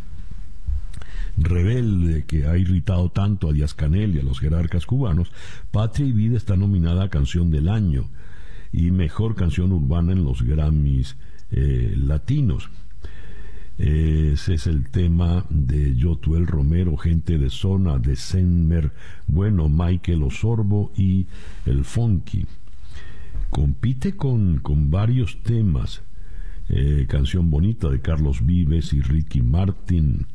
rebelde que ha irritado tanto a Díaz Canel y a los jerarcas cubanos, Patria y Vida está nominada a Canción del Año y Mejor Canción Urbana en los Grammys eh, Latinos. Ese es el tema de Yotuel Romero, gente de zona, de Senmer, bueno, Michael Osorbo y el Funky. Compite con, con varios temas. Eh, canción bonita de Carlos Vives y Ricky Martin.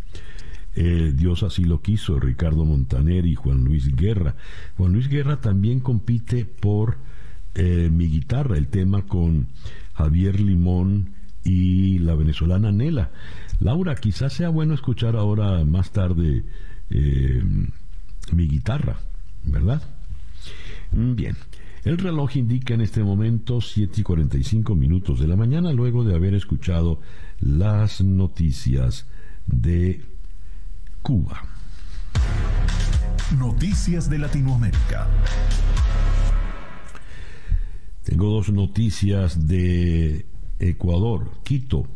Eh, Dios así lo quiso, Ricardo Montaner y Juan Luis Guerra. Juan Luis Guerra también compite por eh, mi guitarra, el tema con Javier Limón y la venezolana Nela. Laura, quizás sea bueno escuchar ahora más tarde eh, mi guitarra, ¿verdad? Mm, bien. El reloj indica en este momento 7 y 45 minutos de la mañana luego de haber escuchado las noticias de Cuba. Noticias de Latinoamérica. Tengo dos noticias de Ecuador, Quito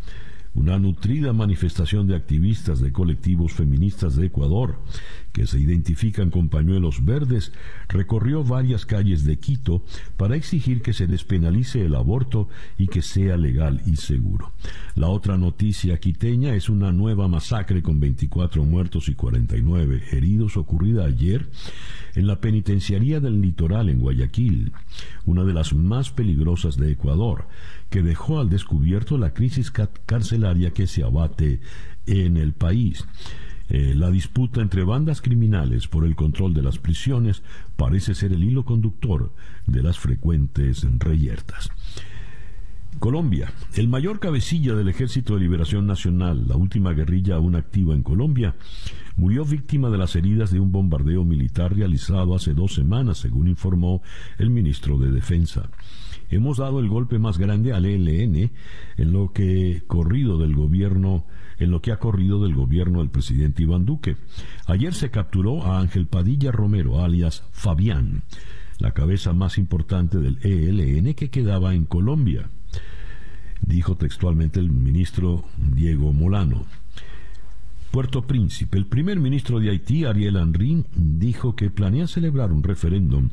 una nutrida manifestación de activistas de colectivos feministas de Ecuador, que se identifican con pañuelos verdes, recorrió varias calles de Quito para exigir que se despenalice el aborto y que sea legal y seguro. La otra noticia quiteña es una nueva masacre con 24 muertos y 49 heridos ocurrida ayer en la penitenciaría del litoral en Guayaquil, una de las más peligrosas de Ecuador, que dejó al descubierto la crisis carcelaria que se abate en el país. Eh, la disputa entre bandas criminales por el control de las prisiones parece ser el hilo conductor de las frecuentes reyertas. Colombia. El mayor cabecilla del Ejército de Liberación Nacional, la última guerrilla aún activa en Colombia, murió víctima de las heridas de un bombardeo militar realizado hace dos semanas, según informó el ministro de Defensa hemos dado el golpe más grande al ELN en lo que corrido del gobierno en lo que ha corrido del gobierno del presidente Iván Duque. Ayer se capturó a Ángel Padilla Romero, alias Fabián, la cabeza más importante del ELN que quedaba en Colombia, dijo textualmente el ministro Diego Molano. Puerto Príncipe, el primer ministro de Haití, Ariel Henry, dijo que planea celebrar un referéndum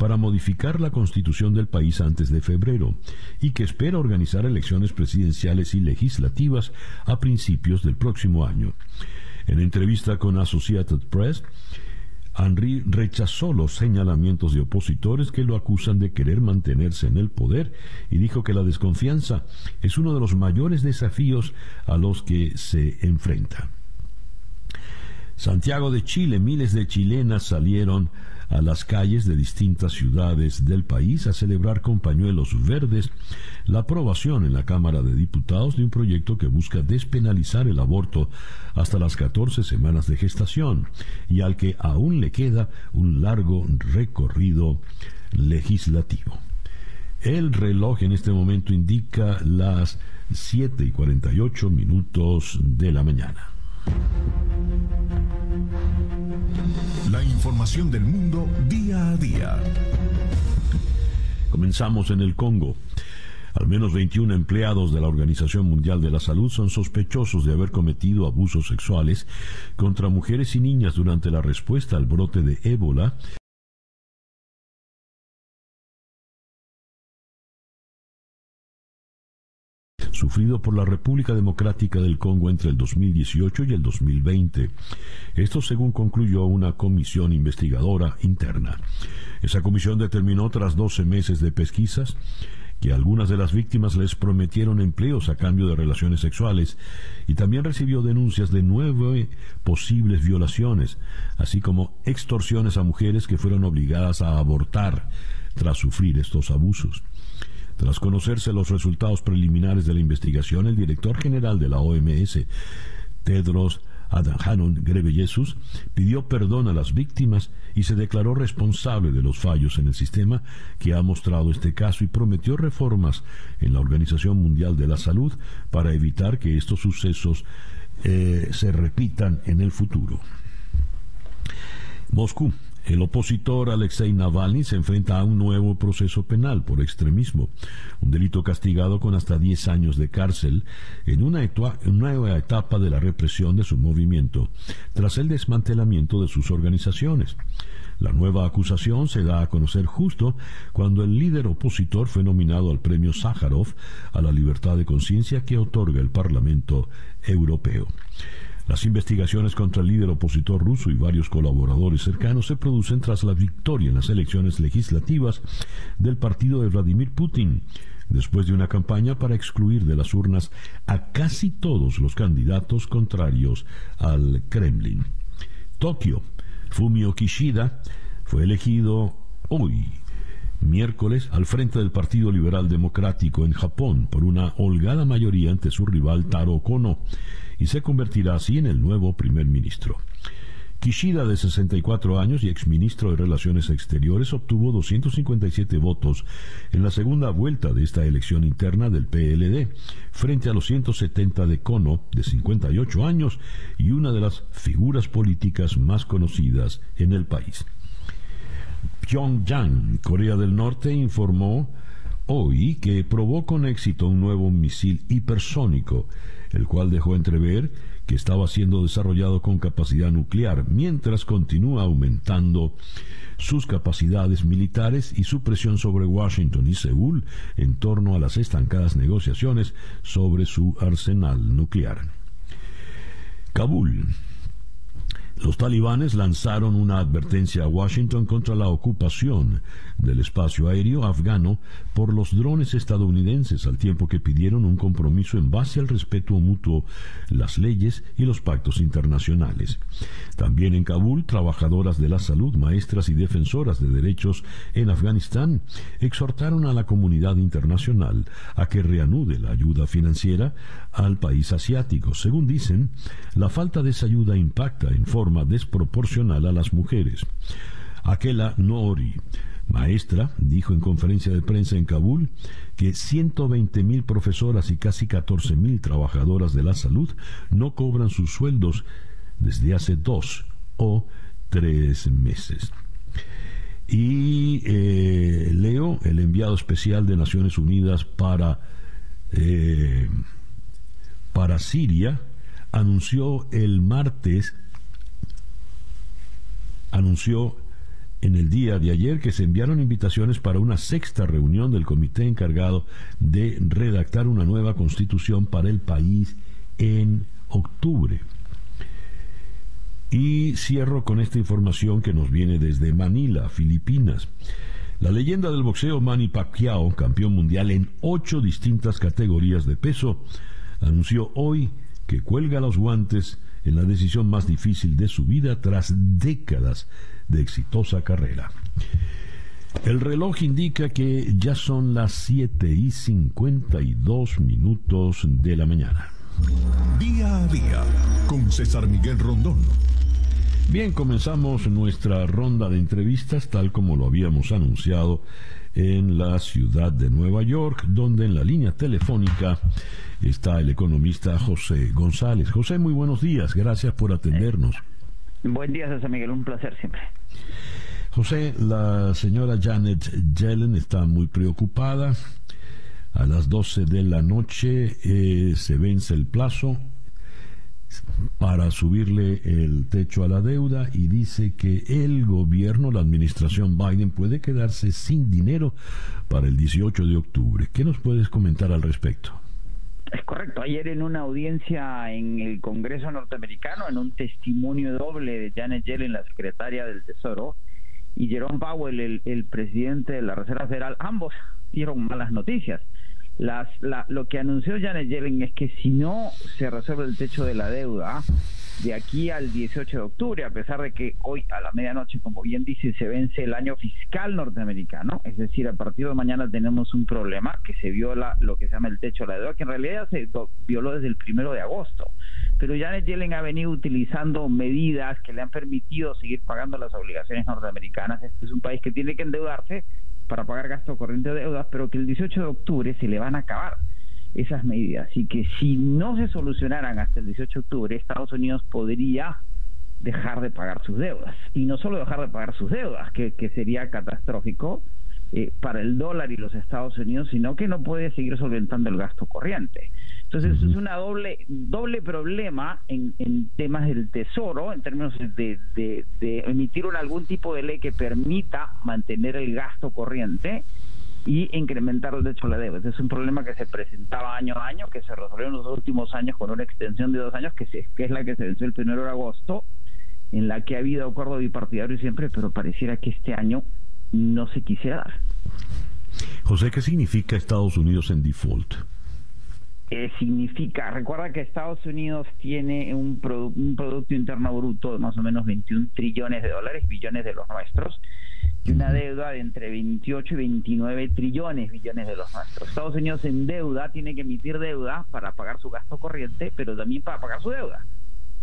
para modificar la constitución del país antes de febrero y que espera organizar elecciones presidenciales y legislativas a principios del próximo año. En entrevista con Associated Press, Henry rechazó los señalamientos de opositores que lo acusan de querer mantenerse en el poder y dijo que la desconfianza es uno de los mayores desafíos a los que se enfrenta. Santiago de Chile, miles de chilenas salieron a las calles de distintas ciudades del país a celebrar con pañuelos verdes la aprobación en la Cámara de Diputados de un proyecto que busca despenalizar el aborto hasta las 14 semanas de gestación y al que aún le queda un largo recorrido legislativo. El reloj en este momento indica las 7 y 48 minutos de la mañana. La información del mundo día a día. Comenzamos en el Congo. Al menos 21 empleados de la Organización Mundial de la Salud son sospechosos de haber cometido abusos sexuales contra mujeres y niñas durante la respuesta al brote de ébola sufrido por la República Democrática del Congo entre el 2018 y el 2020. Esto según concluyó una comisión investigadora interna. Esa comisión determinó tras 12 meses de pesquisas que algunas de las víctimas les prometieron empleos a cambio de relaciones sexuales y también recibió denuncias de nueve posibles violaciones, así como extorsiones a mujeres que fueron obligadas a abortar tras sufrir estos abusos. Tras conocerse los resultados preliminares de la investigación, el director general de la OMS, Tedros Adhanom Ghebreyesus, pidió perdón a las víctimas y se declaró responsable de los fallos en el sistema que ha mostrado este caso y prometió reformas en la Organización Mundial de la Salud para evitar que estos sucesos eh, se repitan en el futuro. Moscú el opositor Alexei Navalny se enfrenta a un nuevo proceso penal por extremismo, un delito castigado con hasta 10 años de cárcel en una nueva etapa de la represión de su movimiento, tras el desmantelamiento de sus organizaciones. La nueva acusación se da a conocer justo cuando el líder opositor fue nominado al premio Sájarov a la libertad de conciencia que otorga el Parlamento Europeo. Las investigaciones contra el líder opositor ruso y varios colaboradores cercanos se producen tras la victoria en las elecciones legislativas del partido de Vladimir Putin, después de una campaña para excluir de las urnas a casi todos los candidatos contrarios al Kremlin. Tokio, Fumio Kishida, fue elegido hoy miércoles al frente del Partido Liberal Democrático en Japón por una holgada mayoría ante su rival Taro Kono y se convertirá así en el nuevo primer ministro. Kishida, de 64 años y exministro de Relaciones Exteriores, obtuvo 257 votos en la segunda vuelta de esta elección interna del PLD, frente a los 170 de Kono, de 58 años y una de las figuras políticas más conocidas en el país. Pyongyang, Corea del Norte, informó hoy que probó con éxito un nuevo misil hipersónico el cual dejó entrever que estaba siendo desarrollado con capacidad nuclear, mientras continúa aumentando sus capacidades militares y su presión sobre Washington y Seúl en torno a las estancadas negociaciones sobre su arsenal nuclear. Kabul los talibanes lanzaron una advertencia a Washington contra la ocupación del espacio aéreo afgano por los drones estadounidenses, al tiempo que pidieron un compromiso en base al respeto mutuo, las leyes y los pactos internacionales. También en Kabul, trabajadoras de la salud, maestras y defensoras de derechos en Afganistán exhortaron a la comunidad internacional a que reanude la ayuda financiera al país asiático. Según dicen, la falta de esa ayuda impacta en forma desproporcional a las mujeres. Akela Noori, maestra, dijo en conferencia de prensa en Kabul que 120.000 profesoras y casi 14.000 trabajadoras de la salud no cobran sus sueldos desde hace dos o tres meses. Y eh, Leo, el enviado especial de Naciones Unidas para, eh, para Siria, anunció el martes, anunció en el día de ayer que se enviaron invitaciones para una sexta reunión del comité encargado de redactar una nueva constitución para el país en octubre. Y cierro con esta información que nos viene desde Manila, Filipinas. La leyenda del boxeo Manny Pacquiao, campeón mundial en ocho distintas categorías de peso, anunció hoy que cuelga los guantes en la decisión más difícil de su vida tras décadas de exitosa carrera. El reloj indica que ya son las 7 y 52 minutos de la mañana. Día a día con César Miguel Rondón. Bien, comenzamos nuestra ronda de entrevistas tal como lo habíamos anunciado en la ciudad de Nueva York, donde en la línea telefónica está el economista José González. José, muy buenos días, gracias por atendernos. Buen día, César Miguel, un placer siempre. José, la señora Janet Yellen está muy preocupada. A las 12 de la noche eh, se vence el plazo para subirle el techo a la deuda y dice que el gobierno, la administración Biden, puede quedarse sin dinero para el 18 de octubre. ¿Qué nos puedes comentar al respecto? Es correcto. Ayer en una audiencia en el Congreso norteamericano, en un testimonio doble de Janet Yellen, la secretaria del Tesoro, y Jerome Powell, el, presidente de la Reserva Federal, ambos dieron malas noticias. Las, la, lo que anunció Janet Yellen es que si no se resuelve el techo de la deuda de aquí al 18 de octubre, a pesar de que hoy a la medianoche, como bien dice, se vence el año fiscal norteamericano, es decir, a partir de mañana tenemos un problema que se viola lo que se llama el techo de la deuda, que en realidad se violó desde el primero de agosto. Pero Janet Yellen ha venido utilizando medidas que le han permitido seguir pagando las obligaciones norteamericanas. Este es un país que tiene que endeudarse para pagar gasto corriente de deudas, pero que el 18 de octubre se le van a acabar esas medidas y que si no se solucionaran hasta el 18 de octubre, Estados Unidos podría dejar de pagar sus deudas. Y no solo dejar de pagar sus deudas, que, que sería catastrófico eh, para el dólar y los Estados Unidos, sino que no puede seguir solventando el gasto corriente. Entonces, eso es una doble doble problema en, en temas del tesoro, en términos de, de, emitir algún tipo de ley que permita mantener el gasto corriente y incrementar el derecho a la deuda. Este es un problema que se presentaba año a año, que se resolvió en los últimos años con una extensión de dos años, que, que es la que se venció el primero de agosto, en la que ha habido acuerdo bipartidario siempre, pero pareciera que este año no se quisiera dar. José, ¿qué significa Estados Unidos en default? Eh, significa, recuerda que Estados Unidos tiene un, un, Producto Interno Bruto de más o menos 21 trillones de dólares, billones de los nuestros, y una deuda de entre 28 y 29 trillones, billones de los nuestros. Estados Unidos en deuda tiene que emitir deuda para pagar su gasto corriente, pero también para pagar su deuda.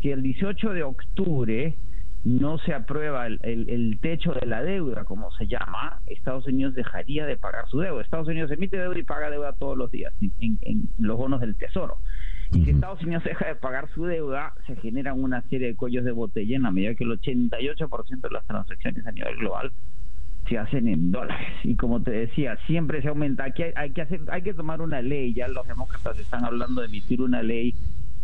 Si el 18 de octubre no se aprueba el, el, techo de la deuda, como se llama, Estados Unidos dejaría de pagar su deuda. Estados Unidos emite deuda y paga deuda todos los días en, en, los bonos del Tesoro. Y si Estados Unidos deja de pagar su deuda, se generan una serie de cuellos de botella en la medida que el 88% de las transacciones a nivel global se hacen en dólares. Y como te decía, siempre se aumenta. Aquí hay, hay que hacer, hay que tomar una ley. Ya los demócratas están hablando de emitir una ley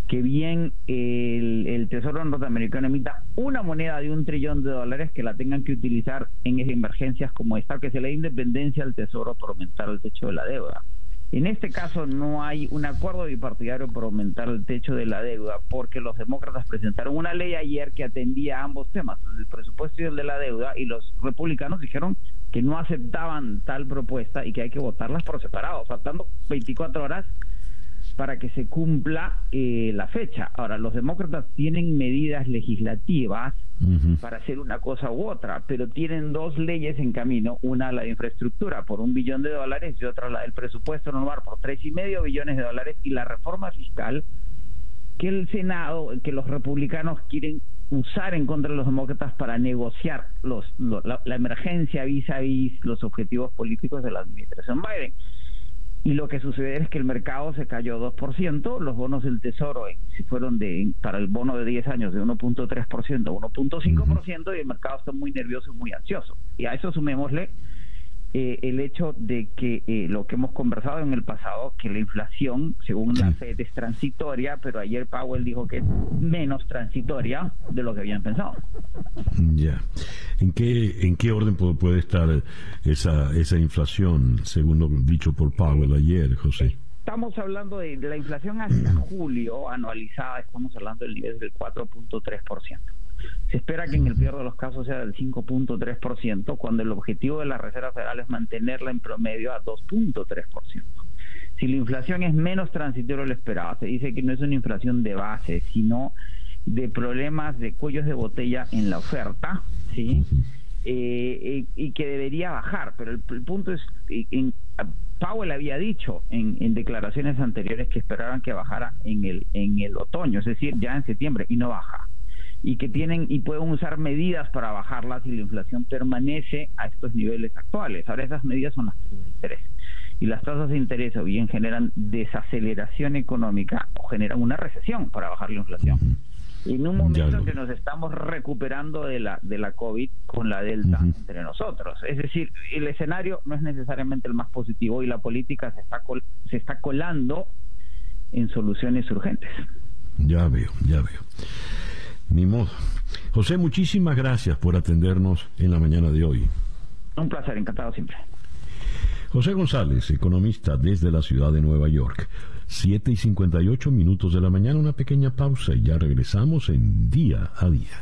que bien el, Tesoro norteamericano emita una moneda de un trillón de dólares que la tengan que utilizar en emergencias como esta, que se le dé independencia al Tesoro por aumentar el techo de la deuda. En este caso no hay un acuerdo bipartidario por aumentar el techo de la deuda, porque los demócratas presentaron una ley ayer que atendía a ambos temas, el presupuesto y el de la deuda, y los republicanos dijeron que no aceptaban tal propuesta y que hay que votarlas por separado, faltando 24 horas para que se cumpla eh, la fecha. Ahora, los demócratas tienen medidas legislativas para hacer una cosa u otra, pero tienen dos leyes en camino, una la de infraestructura por un billón de dólares y otra la del presupuesto normal por tres y medio billones de dólares y la reforma fiscal que el Senado, que los republicanos quieren usar en contra de los demócratas para negociar los, la, la, emergencia vis a vis los objetivos políticos de la administración Biden. Y lo que sucede es que el mercado se cayó 2%, los bonos del Tesoro si fueron de para el bono de 10 años de 1.3% a 1.5% y el mercado está muy nervioso y muy ansioso. Y a eso sumémosle eh, el hecho de que eh, lo que hemos conversado en el pasado, que la inflación, según la Fed, es transitoria, pero ayer Powell dijo que es menos transitoria de lo que habían pensado. Ya. ¿En qué, ¿En qué orden puede estar esa, esa inflación, según lo dicho por Powell ayer, José? Estamos hablando de la inflación hasta julio anualizada, estamos hablando del nivel del 4.3%. Se espera que en el peor de los casos sea del 5.3%, cuando el objetivo de la Reserva Federal es mantenerla en promedio a 2.3%. Si la inflación es menos transitoria lo esperado, se dice que no es una inflación de base, sino de problemas de cuellos de botella en la oferta, ¿sí? Eh, eh, y que debería bajar, pero el, punto es, en, Powell había dicho en, en, declaraciones anteriores que esperaban que bajara en el, en el otoño, es decir, ya en septiembre, y no baja y que tienen y pueden usar medidas para bajarla si la inflación permanece a estos niveles actuales. Ahora esas medidas son las tasas de interés. Y las tasas de interés o bien generan desaceleración económica o generan una recesión para bajar la inflación. En un momento en que nos estamos recuperando de la de la COVID con la Delta entre nosotros. Es decir, el escenario no es necesariamente el más positivo y la política se está, se está colando en soluciones urgentes. Ya veo, ya veo. Ni modo. José, muchísimas gracias por atendernos en la mañana de hoy. Un placer, encantado siempre. José González, economista desde la ciudad de Nueva York. 7 y 58 minutos de la mañana, una pequeña pausa y ya regresamos en día a día.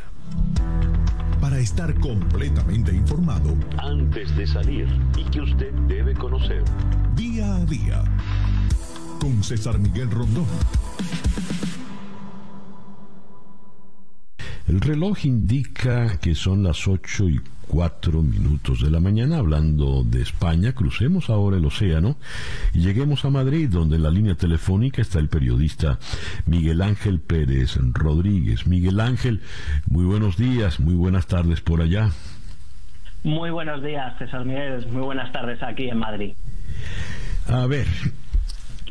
Para estar completamente informado, antes de salir y que usted debe conocer. Día a día. Con César Miguel Rondón. El reloj indica que son las 8 y 4 minutos de la mañana. Hablando de España, crucemos ahora el océano y lleguemos a Madrid, donde en la línea telefónica está el periodista Miguel Ángel Pérez Rodríguez. Miguel Ángel, muy buenos días, muy buenas tardes por allá. Muy buenos días, César Miguel. Muy buenas tardes aquí en Madrid. A ver,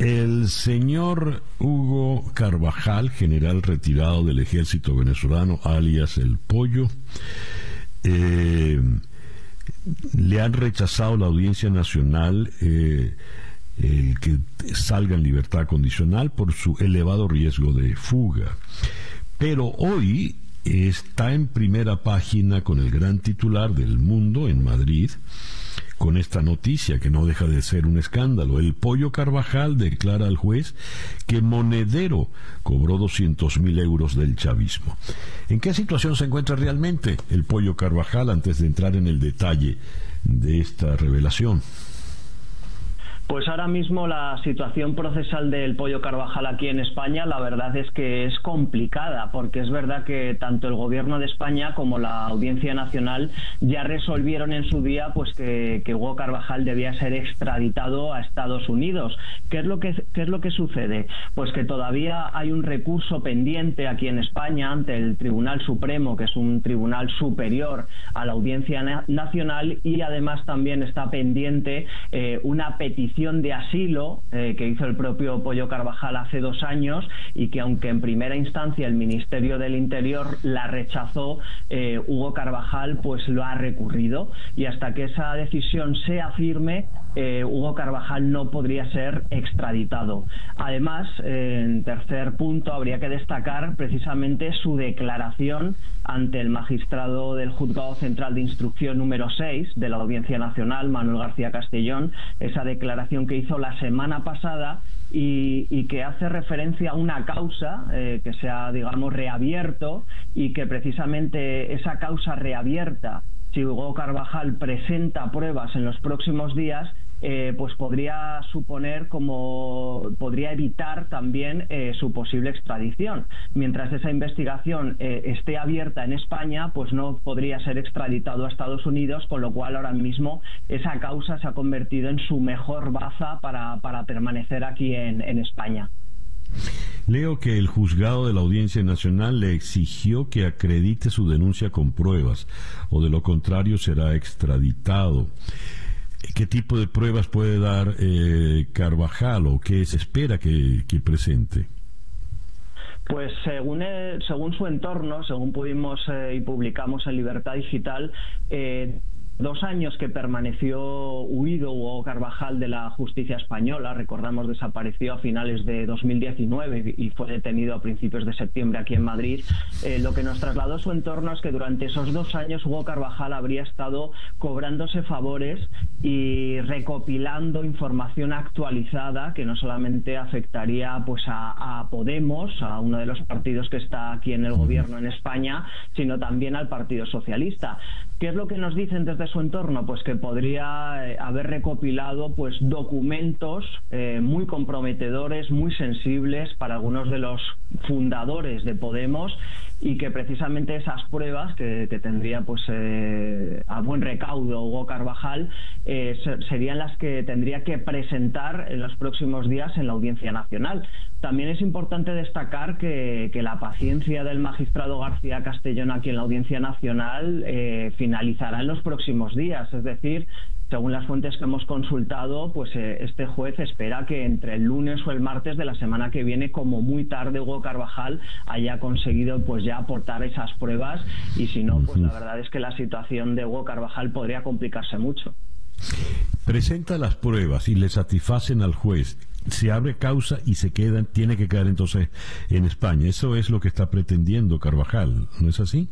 el señor Hugo Carvajal, general retirado del ejército venezolano, alias El Pollo, eh, le han rechazado la Audiencia Nacional eh, el que salga en libertad condicional por su elevado riesgo de fuga. Pero hoy está en primera página con el gran titular del mundo en Madrid, con esta noticia que no deja de ser un escándalo. El Pollo Carvajal declara al juez que Monedero cobró 200 mil euros del chavismo. ¿En qué situación se encuentra realmente el Pollo Carvajal antes de entrar en el detalle de esta revelación? Pues ahora mismo la situación procesal del pollo Carvajal aquí en España, la verdad es que es complicada, porque es verdad que tanto el gobierno de España como la Audiencia Nacional ya resolvieron en su día pues que, Hugo Carvajal debía ser extraditado a Estados Unidos. ¿Qué es lo que qué es lo que sucede? Pues que todavía hay un recurso pendiente aquí en España ante el Tribunal Supremo, que es un tribunal superior a la Audiencia Nacional, y además también está pendiente eh, una petición de asilo eh, que hizo el propio Pollo Carvajal hace dos años y que aunque en primera instancia el Ministerio del Interior la rechazó, eh, Hugo Carvajal pues lo ha recurrido. Y hasta que esa decisión sea firme, eh, Hugo Carvajal no podría ser extraditado. Además, en tercer punto, habría que destacar precisamente su declaración ante el magistrado del Juzgado Central de Instrucción número 6 de la Audiencia Nacional, Manuel García Castellón, esa declaración que hizo la semana pasada y, que hace referencia a una causa eh, que se ha, digamos, reabierto y que precisamente esa causa reabierta si Hugo Carvajal presenta pruebas en los próximos días, eh, pues podría suponer como podría evitar también eh, su posible extradición. Mientras esa investigación eh, esté abierta en España, pues no podría ser extraditado a Estados Unidos, con lo cual ahora mismo esa causa se ha convertido en su mejor baza para, permanecer aquí en España. Leo que el juzgado de la Audiencia Nacional le exigió que acredite su denuncia con pruebas, o de lo contrario será extraditado. ¿Qué tipo de pruebas puede dar eh, Carvajal o qué se espera que, presente? Pues según, según su entorno, según pudimos eh, y publicamos en Libertad Digital, eh, dos años que permaneció huido Hugo Carvajal de la justicia española, recordamos desapareció a finales de 2019 y fue detenido a principios de septiembre aquí en Madrid, eh, lo que nos trasladó su entorno es que durante esos dos años Hugo Carvajal habría estado cobrándose favores y recopilando información actualizada que no solamente afectaría pues a, a Podemos, a uno de los partidos que está aquí en el gobierno en España, sino también al Partido Socialista. ¿Qué es lo que nos dicen desde su entorno? Pues que podría eh, haber recopilado pues documentos eh, muy comprometedores, muy sensibles para algunos de los fundadores de Podemos y que precisamente esas pruebas que, tendría pues eh, a buen recaudo Hugo Carvajal serían las que tendría que presentar en los próximos días en la Audiencia Nacional. También es importante destacar que, la paciencia del magistrado García Castellón aquí en la Audiencia Nacional finalizará en los próximos días, es decir, según las fuentes que hemos consultado, pues eh, este juez espera que entre el lunes o el martes de la semana que viene, como muy tarde, Hugo Carvajal haya conseguido pues ya aportar esas pruebas y si no, pues la verdad es que la situación de Hugo Carvajal podría complicarse mucho. Presenta las pruebas y le satisfacen al juez. Se abre causa y se queda, tiene que quedar entonces en España. Eso es lo que está pretendiendo Carvajal, ¿no es así?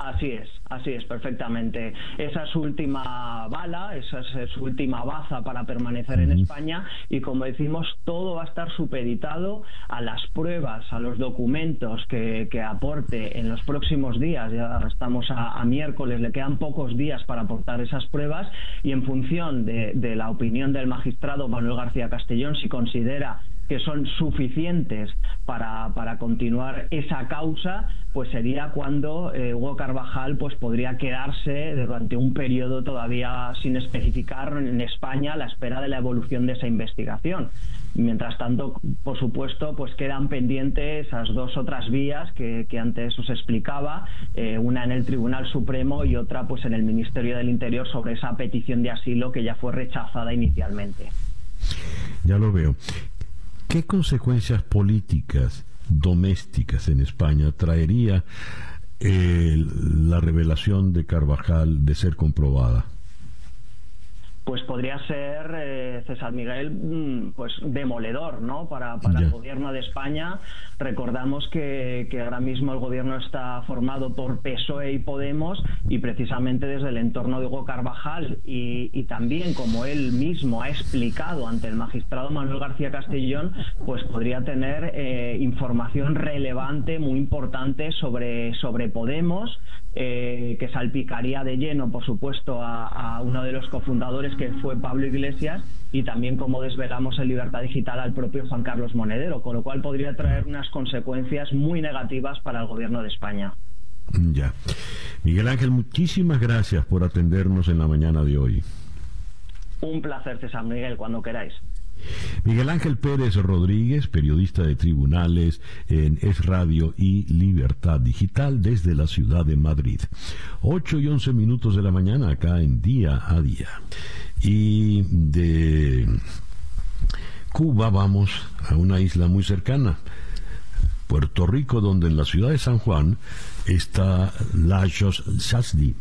Así es, así es, perfectamente. Esa es su última bala, esa es su última baza para permanecer en España y como decimos, todo va a estar supeditado a las pruebas, a los documentos que, aporte en los próximos días. Ya estamos a, miércoles, le quedan pocos días para aportar esas pruebas y en función de, de la opinión del magistrado Manuel García Castellón, si considera que son suficientes para, para continuar esa causa, pues sería cuando eh, Hugo Carvajal pues podría quedarse durante un periodo todavía sin especificar en España a la espera de la evolución de esa investigación. Mientras tanto, por supuesto, pues quedan pendientes esas dos otras vías que, antes os explicaba, eh, una en el Tribunal Supremo y otra pues en el Ministerio del Interior sobre esa petición de asilo que ya fue rechazada inicialmente. Ya lo veo. ¿Qué consecuencias políticas domésticas en España traería eh, la revelación de Carvajal de ser comprobada? Pues podría ser eh, César Miguel mm, pues demoledor no para, el gobierno de España. Recordamos que, ahora mismo el gobierno está formado por PSOE y Podemos y precisamente desde el entorno de Hugo Carvajal y, también como él mismo ha explicado ante el magistrado Manuel García Castellón pues podría tener eh, información relevante muy importante sobre sobre Podemos eh, que salpicaría de lleno, por supuesto, a, uno de los cofundadores que fue Pablo Iglesias y también, como desvelamos en Libertad Digital, al propio Juan Carlos Monedero, con lo cual podría traer unas consecuencias muy negativas para el gobierno de España. Ya. Miguel Ángel, muchísimas gracias por atendernos en la mañana de hoy. Un placer, César Miguel, cuando queráis. Miguel Ángel Pérez Rodríguez, periodista de tribunales en Es Radio y Libertad Digital desde la ciudad de Madrid. 8 y 11 minutos de la mañana acá en Día a Día. Y de Cuba vamos a una isla muy cercana, Puerto Rico, donde en la ciudad de San Juan está Lajos Shasdi.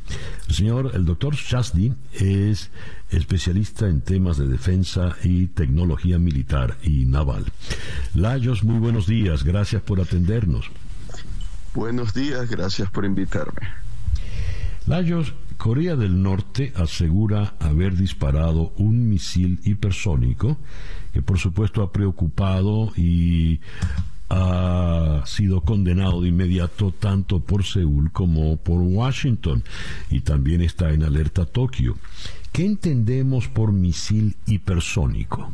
El señor, el doctor Shasdi es especialista en temas de defensa y tecnología militar y naval. Lajos, muy buenos días, gracias por atendernos. Buenos días, gracias por invitarme. Lajos, Corea del Norte asegura haber disparado un misil hipersónico que por supuesto ha preocupado y ha sido condenado de inmediato tanto por Seúl como por Washington y también está en alerta Tokio. ¿Qué entendemos por misil hipersónico?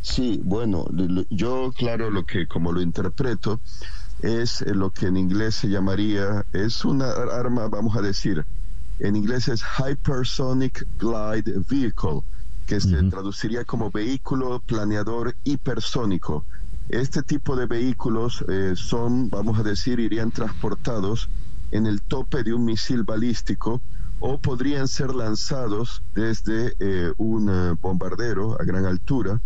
Sí, bueno, yo claro lo que como lo interpreto es lo que en inglés se llamaría, es una arma, vamos a decir, en inglés es Hypersonic Glide Vehicle, que se traduciría como vehículo planeador hipersónico. Este tipo de vehículos eh, son, vamos a decir, irían transportados en el tope de un misil balístico o podrían ser lanzados desde eh, un eh, bombardero a gran altura.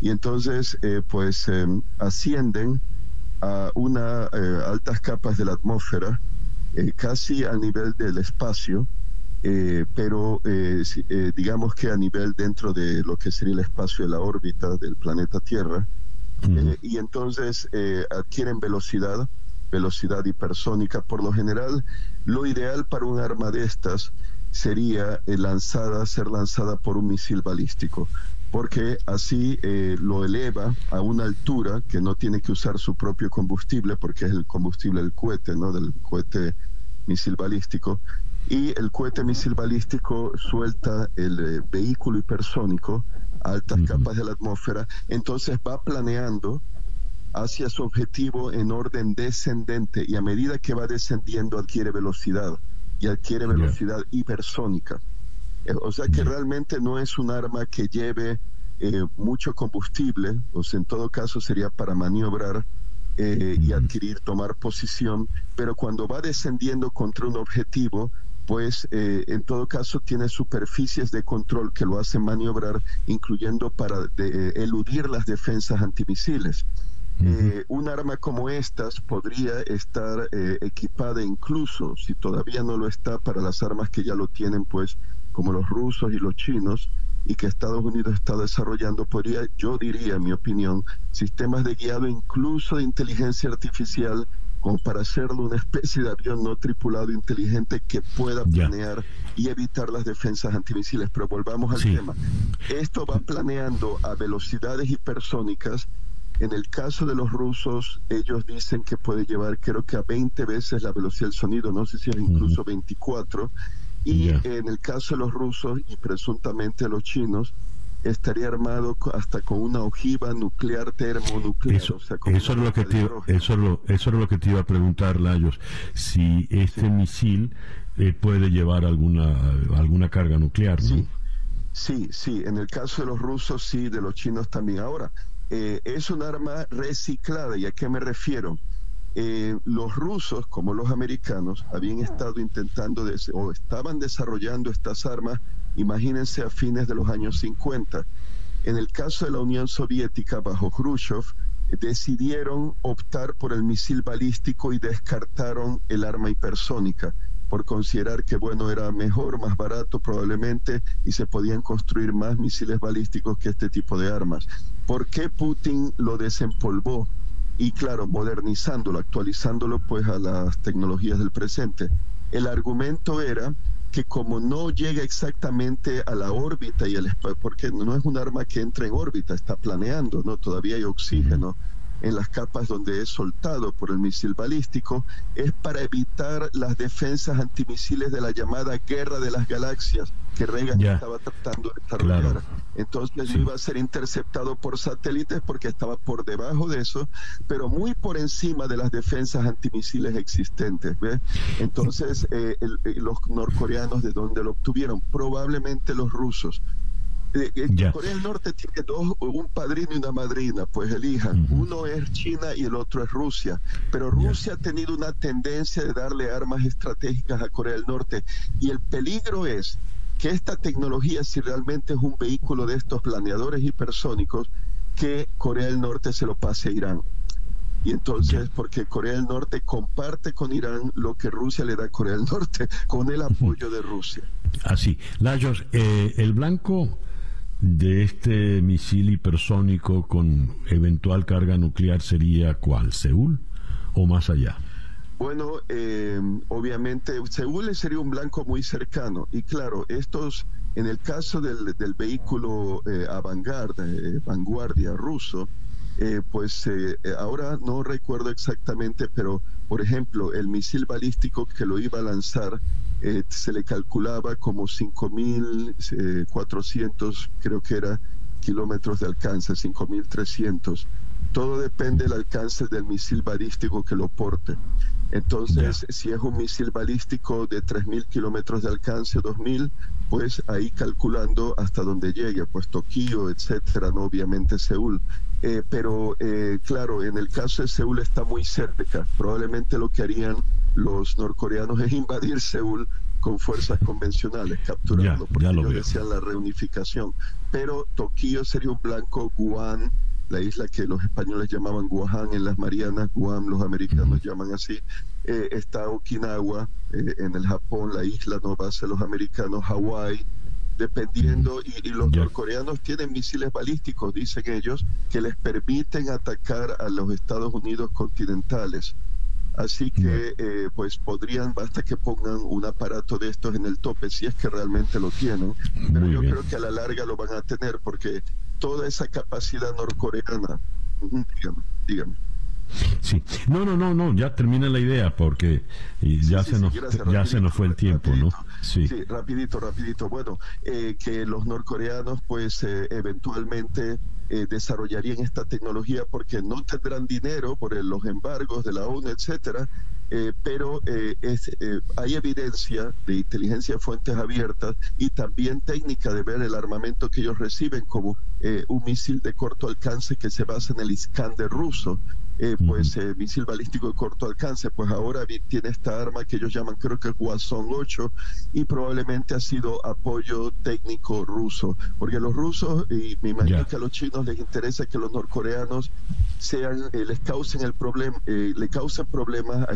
Y entonces pues em, ascienden a unas altas capas de la atmósfera casi a nivel del espacio pero digamos que a nivel dentro de lo que sería el espacio de la órbita del planeta Tierra, y entonces adquieren velocidad, velocidad hipersónica. Por lo general, lo ideal para un arma de estas sería lanzada, ser lanzada por un misil balístico porque así eh, lo eleva a una altura que no tiene que usar su propio combustible, porque es el combustible del cohete, ¿no? Del cohete misil balístico. Y el cohete misil balístico suelta el eh, vehículo hipersónico a altas capas de la atmósfera, entonces va planeando hacia su objetivo en orden descendente y a medida que va descendiendo adquiere velocidad y adquiere velocidad hipersónica. Eh, o sea que realmente no es un arma que lleve eh, mucho combustible, o sea, en todo caso sería para maniobrar eh, y adquirir, tomar posición, pero cuando va descendiendo contra un objetivo, pues en todo caso tiene superficies de control que lo hacen maniobrar, incluyendo para eludir las defensas antimisiles. un arma como estas podría estar equipada incluso, si todavía no lo está, para las armas que ya lo tienen, pues como los rusos y los chinos, y que Estados Unidos está desarrollando, podría, yo diría, en mi opinión, sistemas de guiado incluso de inteligencia artificial, como para hacerlo una especie de avión no tripulado inteligente que pueda planear y evitar las defensas antimisiles. Pero volvamos al tema. Esto va planeando a velocidades hipersónicas. En el caso de los rusos, ellos dicen que puede llevar creo que a 20 veces la velocidad del sonido, no sé si es incluso 24 y en el caso de los rusos y presuntamente los chinos, estaría armado hasta con una ojiva nuclear termonuclear. Eso, eso, es lo que te, eso, es lo, eso es lo que te iba a preguntar, Layos. Si este misil eh, puede llevar alguna, alguna carga nuclear, Sí. sí, sí. En el caso de los rusos, sí. De los chinos también. Ahora, eh, es un arma reciclada. ¿Y a qué me refiero? Eh, los rusos, como los americanos, habían estado intentando o estaban desarrollando estas armas, imagínense, a fines de los años 50. En el caso de la Unión Soviética, bajo Khrushchev, decidieron optar por el misil balístico y descartaron el arma hipersónica por considerar que bueno era mejor, más barato probablemente y se podían construir más misiles balísticos que este tipo de armas. ¿Por qué Putin lo desempolvó? y claro, modernizándolo, actualizándolo pues a las tecnologías del presente. El argumento era que como no llega exactamente a la órbita y al espacio, porque no es un arma que entra en órbita, está planeando, ¿no? Todavía hay oxígeno en las capas donde es soltado por el misil balístico, es para evitar las defensas antimisiles de la llamada guerra de las galaxias que Reagan estaba tratando de desarrollar. Entonces iba a ser interceptado por satélites porque estaba por debajo de eso, pero muy por encima de las defensas antimisiles existentes. Entonces eh, eh, los norcoreanos de dónde lo obtuvieron, probablemente los rusos. Eh, eh, Corea del Norte tiene dos, un padrino y una madrina, pues elijan. Uno es China y el otro es Rusia. Pero Rusia ha tenido una tendencia de darle armas estratégicas a Corea del Norte. Y el peligro es que esta tecnología, si realmente es un vehículo de estos planeadores hipersónicos, que Corea del Norte se lo pase a Irán. Y entonces, porque Corea del Norte comparte con Irán lo que Rusia le da a Corea del Norte, con el apoyo de Rusia. Así. Lajos, eh, el blanco de este misil hipersónico con eventual carga nuclear sería cuál? ¿Seúl o más allá? Bueno, eh, obviamente Seúl sería un blanco muy cercano y claro, estos, en el caso del, vehículo eh, eh, vanguardia ruso, eh, pues ahora no recuerdo exactamente, pero por ejemplo, el misil balístico que lo iba a lanzar eh, se le calculaba como 5.400, eh, creo que era, kilómetros de alcance, 5.300. Todo depende del alcance del misil balístico que lo porte. Entonces, si es un misil balístico de 3.000 kilómetros de alcance, 2.000, pues ahí calculando hasta donde llegue, pues Tokio, etcétera, ¿no? obviamente Seúl. Eh, pero claro, en el caso de Seúl está muy cerca. Probablemente lo que harían los norcoreanos es invadir Seúl con fuerzas convencionales, capturarlo, porque ellos decían la reunificación. Pero Tokio sería un blanco, Guam, la isla que los españoles llamaban Guaján en las Marianas, Guam los americanos llaman así, eh, está Okinawa eh, en el Japón, la isla no base los americanos, Hawái, dependiendo, y, los norcoreanos tienen misiles balísticos, dicen ellos, que les permiten atacar a los Estados Unidos continentales. Así que, eh, pues podrían, basta que pongan un aparato de estos en el tope, si es que realmente lo tienen. Pero yo creo que a la larga lo van a tener, porque toda esa capacidad norcoreana, dígame, dígame. Sí, no, no, no, no, ya termina la idea porque ya, se, nos, ya se nos fue el tiempo, ¿no? Sí. rapidito, rapidito. Bueno, eh, que los norcoreanos pues eh, eventualmente eh, desarrollarían esta tecnología porque no tendrán dinero por los embargos de la ONU, etcétera, eh, pero eh, eh, hay evidencia de inteligencia de fuentes abiertas y también técnica de ver el armamento que ellos reciben como un misil de corto alcance que se basa en el Iskander ruso. Pues misil balístico de corto alcance, pues ahora tiene esta arma que ellos llaman creo que Guasón 8 y probablemente ha sido apoyo técnico ruso, porque los rusos y me imagino que a los chinos les interesa que los norcoreanos sean les causen el problema, le causen problemas a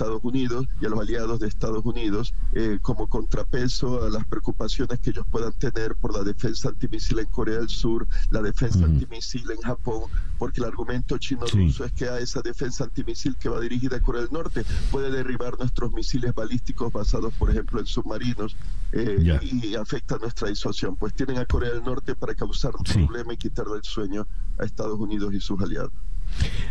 Estados Unidos y a los aliados de Estados Unidos eh, como contrapeso a las preocupaciones que ellos puedan tener por la defensa antimisil en Corea del Sur, la defensa antimisil en Japón, porque el argumento chino-ruso es que a esa defensa antimisil que va dirigida a Corea del Norte puede derribar nuestros misiles balísticos basados, por ejemplo, en submarinos eh, y, afecta nuestra disuasión. Pues tienen a Corea del Norte para causar un problema y quitar del sueño a Estados Unidos y sus aliados.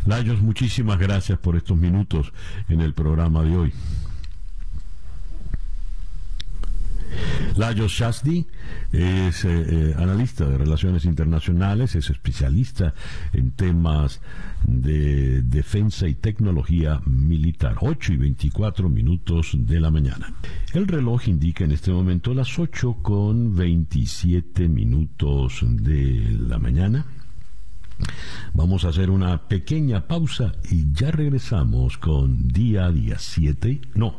Layos, muchísimas gracias por estos minutos en el programa de hoy. Lajos Shasdi es eh, eh, analista de relaciones internacionales, es especialista en temas de defensa y tecnología militar. 8 y 24 minutos de la mañana. El reloj indica en este momento las 8 con 27 minutos de la mañana. Vamos a hacer una pequeña pausa y ya regresamos con día a día. 7, no,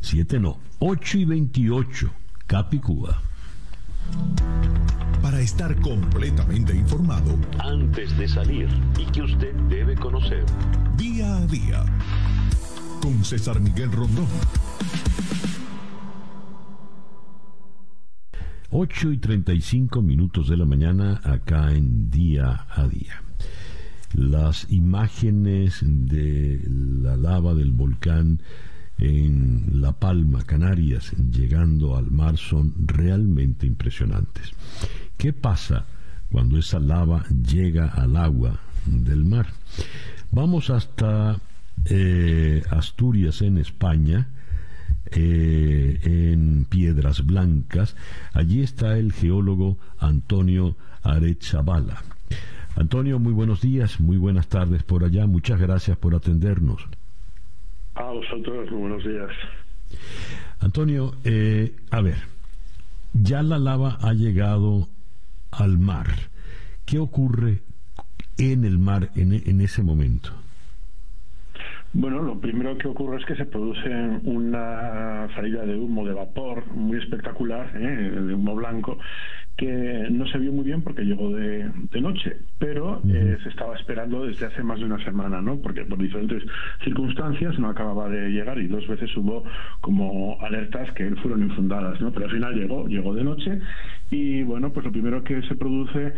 7 no, 8 y 28, Capicúa. Para estar completamente informado, antes de salir y que usted debe conocer, día a día, con César Miguel Rondón. 8 y 35 minutos de la mañana acá en día a día. Las imágenes de la lava del volcán en La Palma, Canarias, llegando al mar son realmente impresionantes. ¿Qué pasa cuando esa lava llega al agua del mar? Vamos hasta eh, Asturias, en España, eh, en Piedras Blancas. Allí está el geólogo Antonio Arechabala. Antonio, muy buenos días, muy buenas tardes por allá. Muchas gracias por atendernos. A vosotros, muy buenos días. Antonio, eh, a ver, ya la lava ha llegado al mar. ¿Qué ocurre en el mar en ese momento? Bueno, lo primero que ocurre es que se produce una salida de humo de vapor muy espectacular, ¿eh? de humo blanco, que no se vio muy bien porque llegó de, noche, pero eh, se estaba esperando desde hace más de una semana, ¿no? Porque por diferentes circunstancias no acababa de llegar y dos veces hubo como alertas que fueron infundadas, ¿no? Pero al final llegó, llegó de noche y bueno, pues lo primero que se produce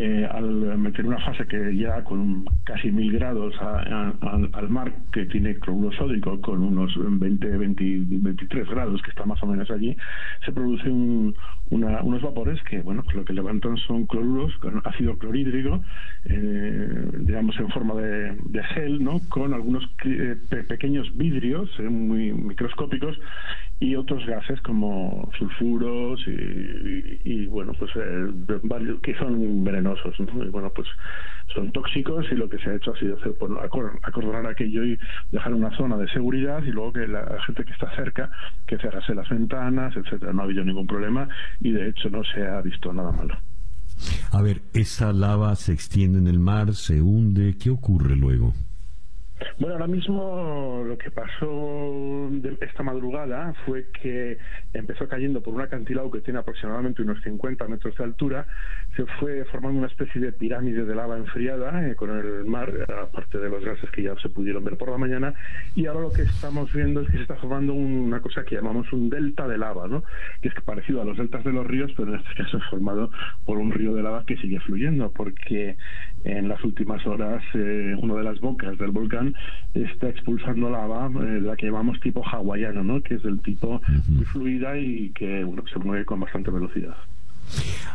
eh, al meter una fase que ya con casi mil grados al mar, que tiene cloruro sódico con unos 20, 20, 23 grados, que está más o menos allí, se produce unos vapores que, bueno, pues lo que levantan son cloruros con ácido clorhídrico, eh, digamos en forma de, gel, ¿no? Con algunos eh, pequeños vidrios muy microscópicos y otros gases como sulfuros y, bueno pues varios que son venenosos y bueno, pues son tóxicos y lo que se ha hecho ha sido hacer, pues, acordonar aquello y dejar una zona de seguridad y luego que la gente que está cerca que cerrase las ventanas, etcétera. No ha habido ningún problema y de hecho no se ha visto nada malo. A ver, esa lava se extiende en el mar, se hunde, ¿qué ocurre luego? Bueno, ahora mismo lo que pasó esta madrugada fue que empezó cayendo por un acantilado que tiene aproximadamente unos 50 metros de altura, se fue formando una especie de pirámide de lava enfriada eh, con el mar, aparte de los gases que ya se pudieron ver por la mañana, y ahora lo que estamos viendo es que se está formando una cosa que llamamos un delta de lava, ¿no? que es parecido a los deltas de los ríos, pero en este caso es formado por un río de lava que sigue fluyendo, porque en las últimas horas eh, una de las bocas del volcán está expulsando lava, eh, la que llamamos tipo hawaiano, ¿no? que es del tipo muy fluida y que se mueve con bastante velocidad.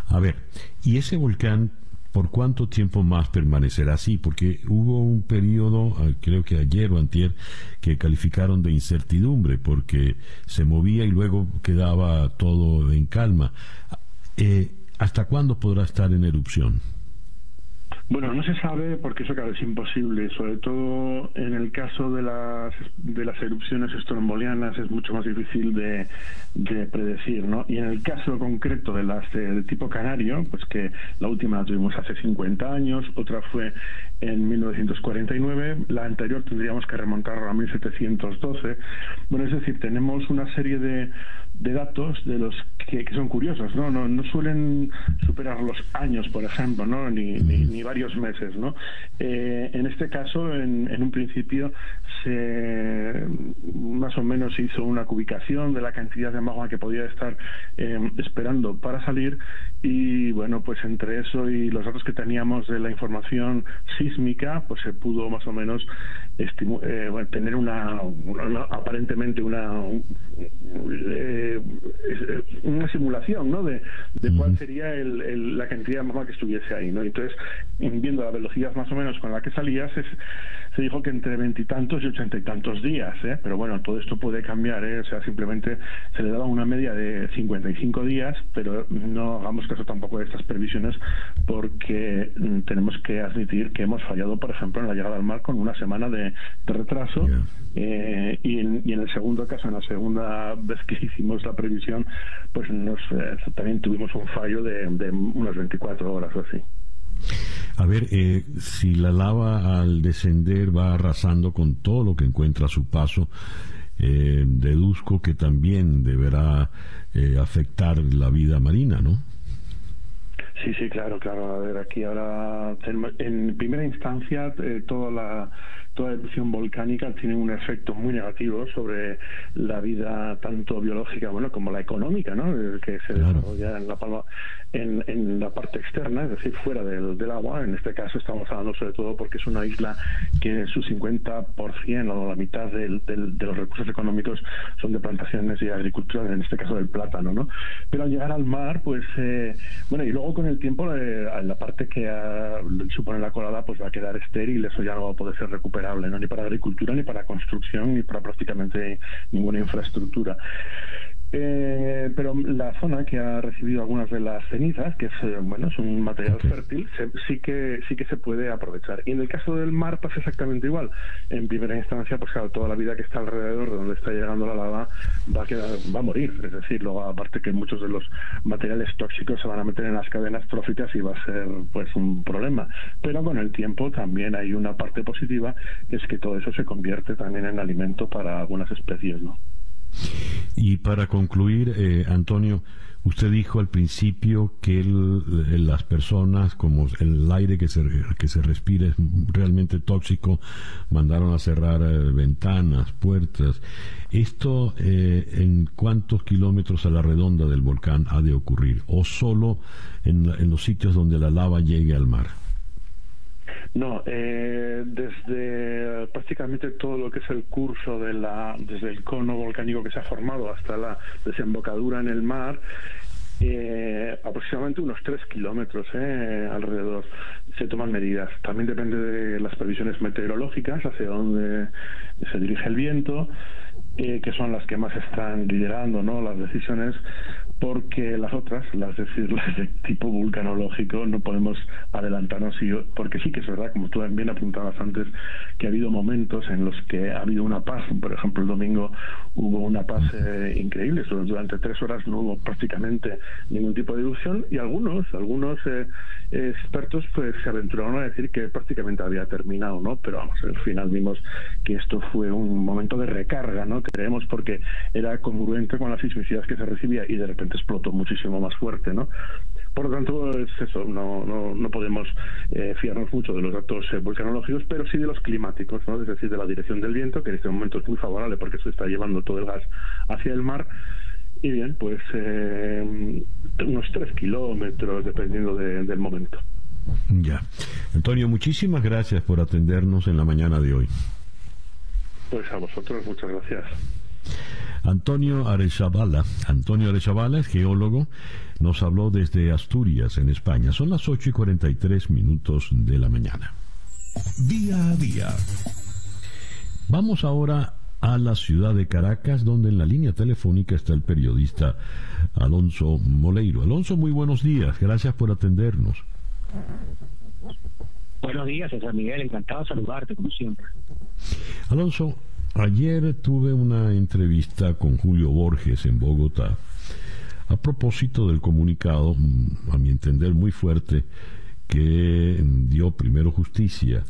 A ver, ¿y ese volcán por cuánto tiempo más permanecerá así? Porque hubo un periodo, ah, creo que ayer o antier, que calificaron de incertidumbre porque se movía y luego quedaba todo en calma. Eh, ¿Hasta cuándo podrá estar en erupción? Bueno, no se sabe porque eso claro es imposible, sobre todo en el caso de las de las erupciones estrombolianas es mucho más difícil de, predecir, ¿no? Y en el caso concreto de las de, tipo canario, pues que la última la tuvimos hace 50 años, otra fue en 1949, la anterior tendríamos que remontarla a 1712. Bueno, es decir, tenemos una serie de de datos de los que, son curiosos, ¿no? ¿no? No, suelen superar los años, por ejemplo, ¿no? Ni, ni, varios meses, ¿no? Eh, en este caso, en, en, un principio, se más o menos hizo una cubicación de la cantidad de magma que podía estar eh, esperando para salir y, bueno, pues entre eso y los datos que teníamos de la información sísmica, pues se pudo más o menos eh, tener una, aparentemente una eh, una simulación ¿no? de, cuál sería la cantidad de magma que estuviese ahí. ¿no? Entonces, viendo la velocidad más o menos con la que salía, se, se dijo que entre veintitantos y ochenta y tantos días. ¿eh? Pero bueno, todo esto puede cambiar. ¿eh? O sea, simplemente se le daba una media de 55 días, pero no hagamos caso tampoco de estas previsiones porque mm, tenemos que admitir que hemos fallado, por ejemplo, en la llegada al mar con una semana de, retraso. Eh, y, en, y, en, el segundo caso, en la segunda vez que hicimos la previsión, pues nos, eh, también tuvimos un fallo de, de unas 24 horas o así. A ver, eh, si la lava al descender va arrasando con todo lo que encuentra a su paso, eh, deduzco que también deberá afectar la vida marina, ¿no? Sí, sí, claro, claro. A ver, aquí ahora, en primera instancia, toda la toda erupción volcánica tiene un efecto muy negativo sobre la vida tanto biológica bueno como la económica ¿no? que se desarrolla en la palma en, en, la parte externa es decir fuera del, del, agua en este caso estamos hablando sobre todo porque es una isla que su 50% o la mitad del, de los recursos económicos son de plantaciones y agricultura en este caso del plátano ¿no? pero al llegar al mar pues eh, bueno y luego con el tiempo eh, la parte que supone la colada pues va a quedar estéril eso ya no va a poder ser recuperado ni para agricultura, ni para construcción, ni para prácticamente ninguna infraestructura. Eh, pero la zona que ha recibido algunas de las cenizas, que es eh, bueno es un material fértil, sí que sí que se puede aprovechar. Y en el caso del mar pasa exactamente igual. En primera instancia, pues claro, toda la vida que está alrededor de donde está llegando la lava va a quedar, va a morir. Es decir, luego aparte que muchos de los materiales tóxicos se van a meter en las cadenas tróficas y va a ser pues un problema. Pero con el tiempo también hay una parte positiva, que es que todo eso se convierte también en alimento para algunas especies, ¿no? Y para concluir, eh, Antonio, usted dijo al principio que las personas, como el aire que se, que se respira es realmente tóxico, mandaron a cerrar eh, ventanas, puertas. ¿Esto eh, en cuántos kilómetros a la redonda del volcán ha de ocurrir? ¿O solo en los sitios donde la lava llegue al mar? No, eh, desde prácticamente todo lo que es el curso de la, desde el cono volcánico que se ha formado hasta la desembocadura en el mar, eh, aproximadamente unos 3 kilómetros eh, alrededor se toman medidas. También depende de las previsiones meteorológicas, hacia dónde se dirige el viento, que son las que más están liderando ¿no? las decisiones porque las otras, las las de tipo vulcanológico, no podemos adelantarnos, porque sí que es verdad, como tú bien apuntabas antes, que ha habido momentos en los que ha habido una paz. Por ejemplo, el domingo hubo una paz eh, increíble, durante tres horas no hubo prácticamente ningún tipo de erupción y algunos, algunos eh, expertos pues se aventuraron a decir que prácticamente había terminado, ¿no? Pero vamos, al final vimos que esto fue un momento de recarga, ¿no? Creemos porque era congruente con las sismicidades que se recibía y de repente explotó muchísimo más fuerte, ¿no? Por lo tanto, es eso, no, no, no podemos eh, fiarnos mucho de los datos eh, volcanológicos, pero sí de los climáticos, ¿no? es decir, de la dirección del viento, que en este momento es muy favorable porque se está llevando todo el gas hacia el mar. Y bien, pues eh, unos tres kilómetros, dependiendo del momento. Ya. Antonio, muchísimas gracias por atendernos en la mañana de hoy. Pues a vosotros, muchas gracias. Antonio Arechabala, Antonio Arechabala es geólogo, nos habló desde Asturias, en España. Son las 8 y 43 minutos de la mañana. Día a día. Vamos ahora a la ciudad de Caracas, donde en la línea telefónica está el periodista Alonso Moleiro. Alonso, muy buenos días, gracias por atendernos. Buenos días, César Miguel, encantado de saludarte, como siempre. Alonso, Ayer tuve una entrevista con Julio Borges en Bogotá a propósito del comunicado, a mi entender muy fuerte, que dio primero justicia,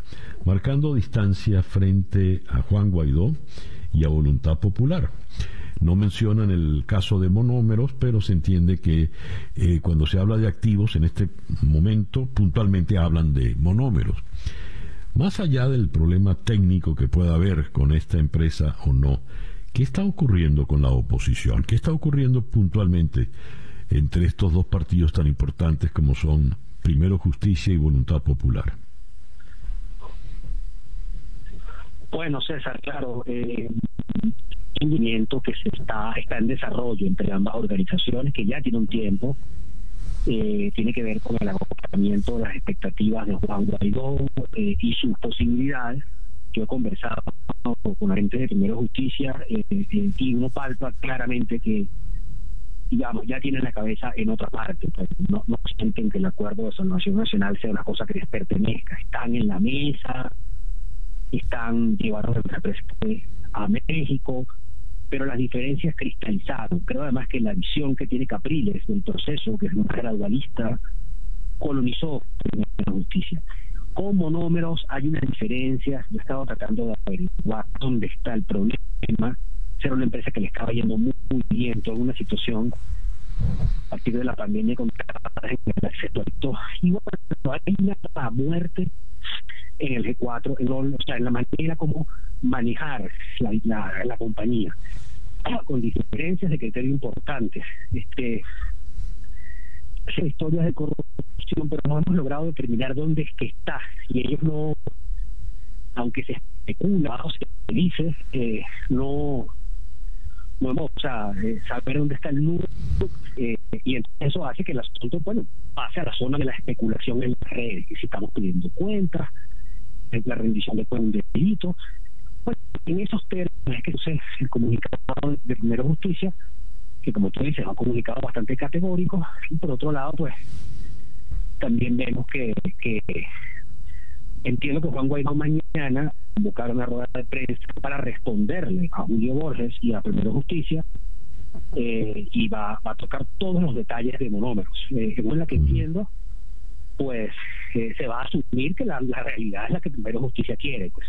marcando distancia frente a Juan Guaidó y a Voluntad Popular. No mencionan el caso de monómeros, pero se entiende que eh, cuando se habla de activos, en este momento puntualmente hablan de monómeros. Más allá del problema técnico que pueda haber con esta empresa o no, ¿qué está ocurriendo con la oposición? ¿Qué está ocurriendo puntualmente entre estos dos partidos tan importantes como son Primero Justicia y Voluntad Popular? Bueno, César, claro, eh, un movimiento que se está, está en desarrollo entre ambas organizaciones, que ya tiene un tiempo, eh, tiene que ver con el agotamiento de las expectativas de Juan Guaidó eh, y sus posibilidades. Yo he conversado con la gente de Primero Justicia eh, y uno palpa claramente que digamos, ya tienen la cabeza en otra parte, pues, no, sienten que el acuerdo de salvación nacional sea una cosa que les pertenezca, están en la mesa, están llevando el a México, pero las diferencias cristalizaron. Creo además que la visión que tiene Capriles del proceso, que es más gradualista, colonizó la justicia. Con monómeros hay unas diferencias, yo he estado tratando de averiguar dónde está el problema. Ser una empresa que le estaba yendo muy, bien, toda una situación a partir de la pandemia con el acceso Y bueno, hay una muerte en el G4, en, la manera como manejar la compañía con diferencias de criterio importantes. Este, historias de corrupción, pero no hemos logrado determinar dónde es que está. Y ellos no, aunque se especula o se dice, eh, no, no hemos, o sea, eh, saber dónde está el nudo. Eh, y eso hace que el asunto, bueno, pase a la zona de la especulación en las redes. Y si estamos pidiendo cuentas, la rendición de de delito, pues, en esos términos es que el comunicado de Primero Justicia, que como tú dices, ha comunicado bastante categórico, y por otro lado, pues también vemos que, entiendo que Juan Guaidó mañana convocaron una rueda de prensa para responderle a Julio Borges y a Primero Justicia eh, y va, a tocar todos los detalles de monómeros. Eh, según la que entiendo, pues eh, se va a asumir que la, la realidad es la que Primero Justicia quiere, pues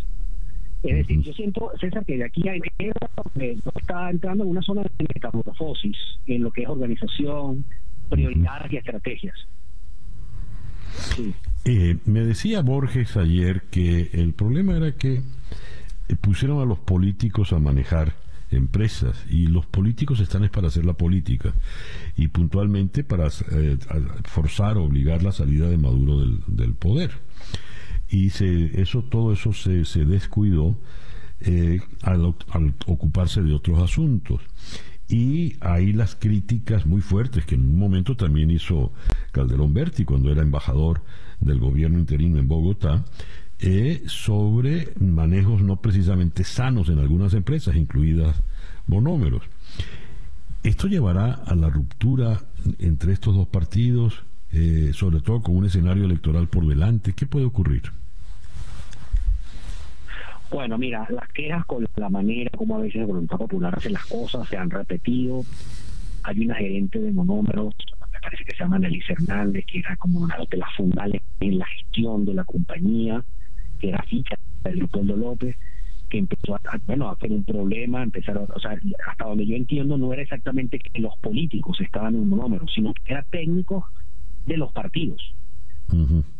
es decir, yo siento, César, que de aquí a enero eh, está entrando en una zona de metamorfosis en lo que es organización, prioridades y estrategias. Eh, me decía Borges ayer que el problema era que eh, pusieron a los políticos a manejar empresas y los políticos están es para hacer la política y puntualmente para forzar o obligar la salida de Maduro del, del poder y se, eso todo eso se, se descuidó eh, al, ocuparse de otros asuntos y hay las críticas muy fuertes que en un momento también hizo Calderón Berti cuando era embajador del gobierno interino en Bogotá eh, sobre manejos no precisamente sanos en algunas empresas, incluidas monómeros. ¿Esto llevará a la ruptura entre estos dos partidos, eh, sobre todo con un escenario electoral por delante? ¿Qué puede ocurrir? Bueno, mira, las quejas con la manera como a veces la voluntad popular hace las cosas se han repetido. Hay una gerente de monómeros, me parece que se llama Nelly Hernández, que era como una de las fundales en la gestión de la compañía, que era ficha de Leopoldo López, que empezó a, bueno, a hacer un problema, empezaron, o sea, hasta donde yo entiendo no era exactamente que los políticos estaban en monómeros, sino que eran técnicos de los partidos.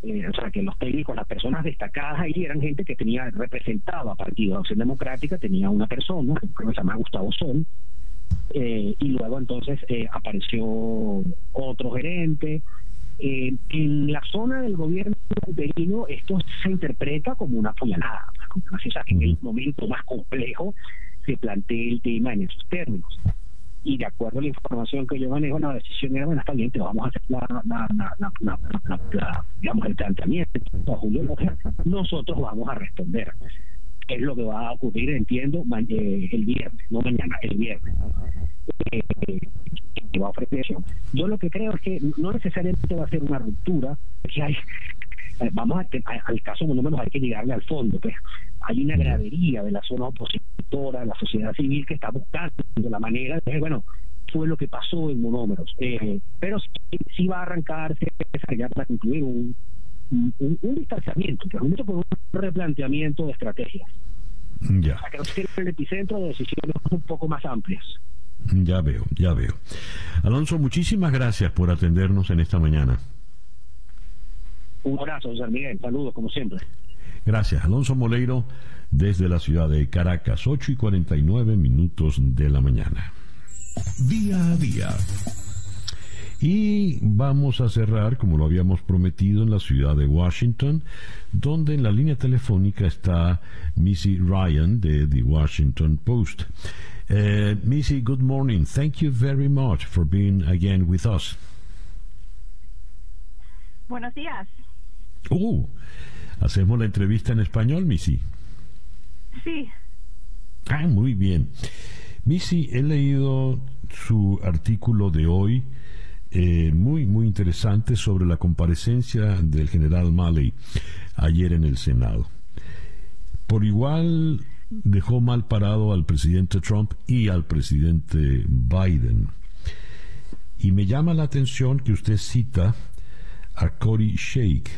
Eh, o sea, que los técnicos, las personas destacadas ahí eran gente que tenía representaba Partido de Acción Democrática, tenía una persona, que se llama Gustavo Sol, eh, y luego entonces eh, apareció otro gerente. en la zona del gobierno interino esto se interpreta como una puñalada, como una que en el momento más complejo se plantea el tema en esos términos y de acuerdo a la información que yo manejo, la decisión era, bueno, está bien, te vamos a hacer la, digamos, el planteamiento a Julio nosotros vamos a responder. Es lo que va a ocurrir, entiendo, eh, el viernes, no mañana, el viernes. Eh, va a ofrecer Yo lo que creo es que no necesariamente va a ser una ruptura, que hay eh, vamos a, al caso lo menos hay que llegarle al fondo pues hay una gradería de la zona opositora la sociedad civil que está buscando la manera de bueno fue lo que pasó en monómeros eh, pero sí, va a arrancarse ya para concluir un, un, un distanciamiento realmente con un replanteamiento de estrategias ya. para que no se el epicentro de decisiones un poco más amplias ya veo, ya veo. Alonso, muchísimas gracias por atendernos en esta mañana. Un abrazo, José Miguel. Saludos, como siempre. Gracias. Alonso Moleiro, desde la ciudad de Caracas, 8 y 49 minutos de la mañana. Día a día. Y vamos a cerrar, como lo habíamos prometido, en la ciudad de Washington, donde en la línea telefónica está Missy Ryan de The Washington Post. Uh, Missy, good morning. Thank you very much for being again with us. Buenos días. Uh, hacemos la entrevista en español, Missy. Sí. Ah, muy bien. Missy, he leído su artículo de hoy, eh, muy, muy interesante, sobre la comparecencia del general Malley ayer en el Senado. Por igual dejó mal parado al presidente Trump y al presidente Biden. Y me llama la atención que usted cita a Cory Sheikh,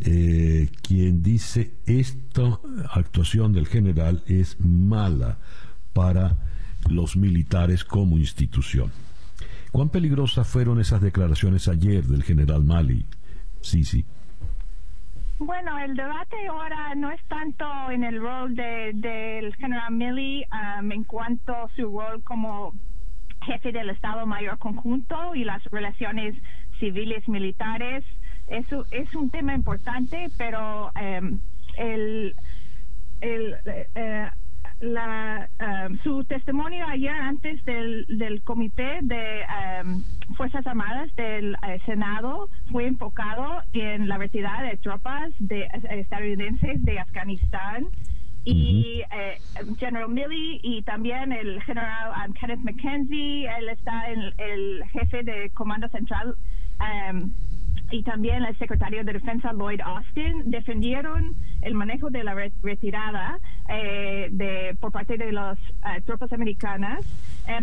eh, quien dice esta actuación del general es mala para los militares como institución. ¿Cuán peligrosas fueron esas declaraciones ayer del general Mali? Sí, sí. Bueno, el debate ahora no es tanto en el rol del general Milley um, en cuanto a su rol como jefe del Estado Mayor Conjunto y las relaciones civiles militares. Eso es un tema importante, pero em, el, el eh, la, em, su testimonio ayer antes del, del Comité de em, Fuerzas Armadas del eh, Senado fue enfocado en la retirada de tropas de, eh, estadounidenses de Afganistán y eh, General Milley y también el general um, Kenneth McKenzie, él está en el jefe de Comando Central um, y también el secretario de Defensa Lloyd Austin defendieron el manejo de la retirada eh, de por parte de las eh, tropas americanas,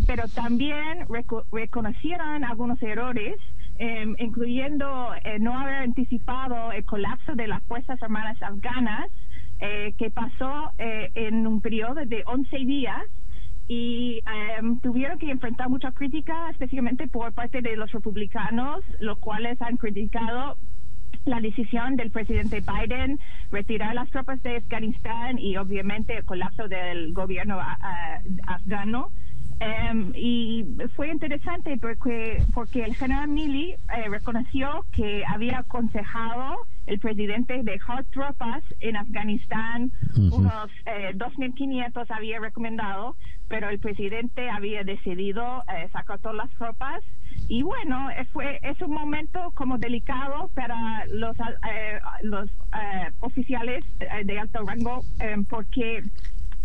pero también reconocieron algunos errores incluyendo no haber anticipado el colapso de las Fuerzas Armadas afganas eh, que pasó eh, en un periodo de 11 días y em, tuvieron que enfrentar mucha crítica, especialmente por parte de los republicanos, los cuales han criticado la decisión del presidente Biden retirar las tropas de Afganistán y obviamente el colapso del gobierno afgano. Em, y fue interesante porque, porque el general Milley eh, reconoció que había aconsejado el presidente de dejar tropas en Afganistán, unos eh, 2.500 había recomendado, pero el presidente había decidido eh, sacar todas las tropas. Y bueno, eh, fue, es un momento como delicado para los, eh, los oficiales de alto rango porque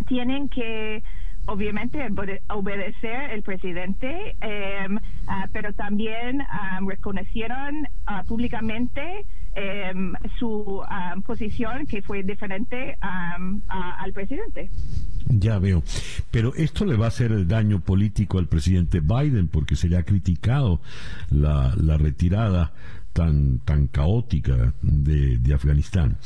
tienen que obviamente obedecer el presidente, em, ah, pero también reconocieron ah, públicamente em, su posición que fue diferente al presidente. Ya veo. Pero esto le va a hacer el daño político al presidente Biden porque se le ha criticado la, la retirada tan, tan caótica de, de Afganistán.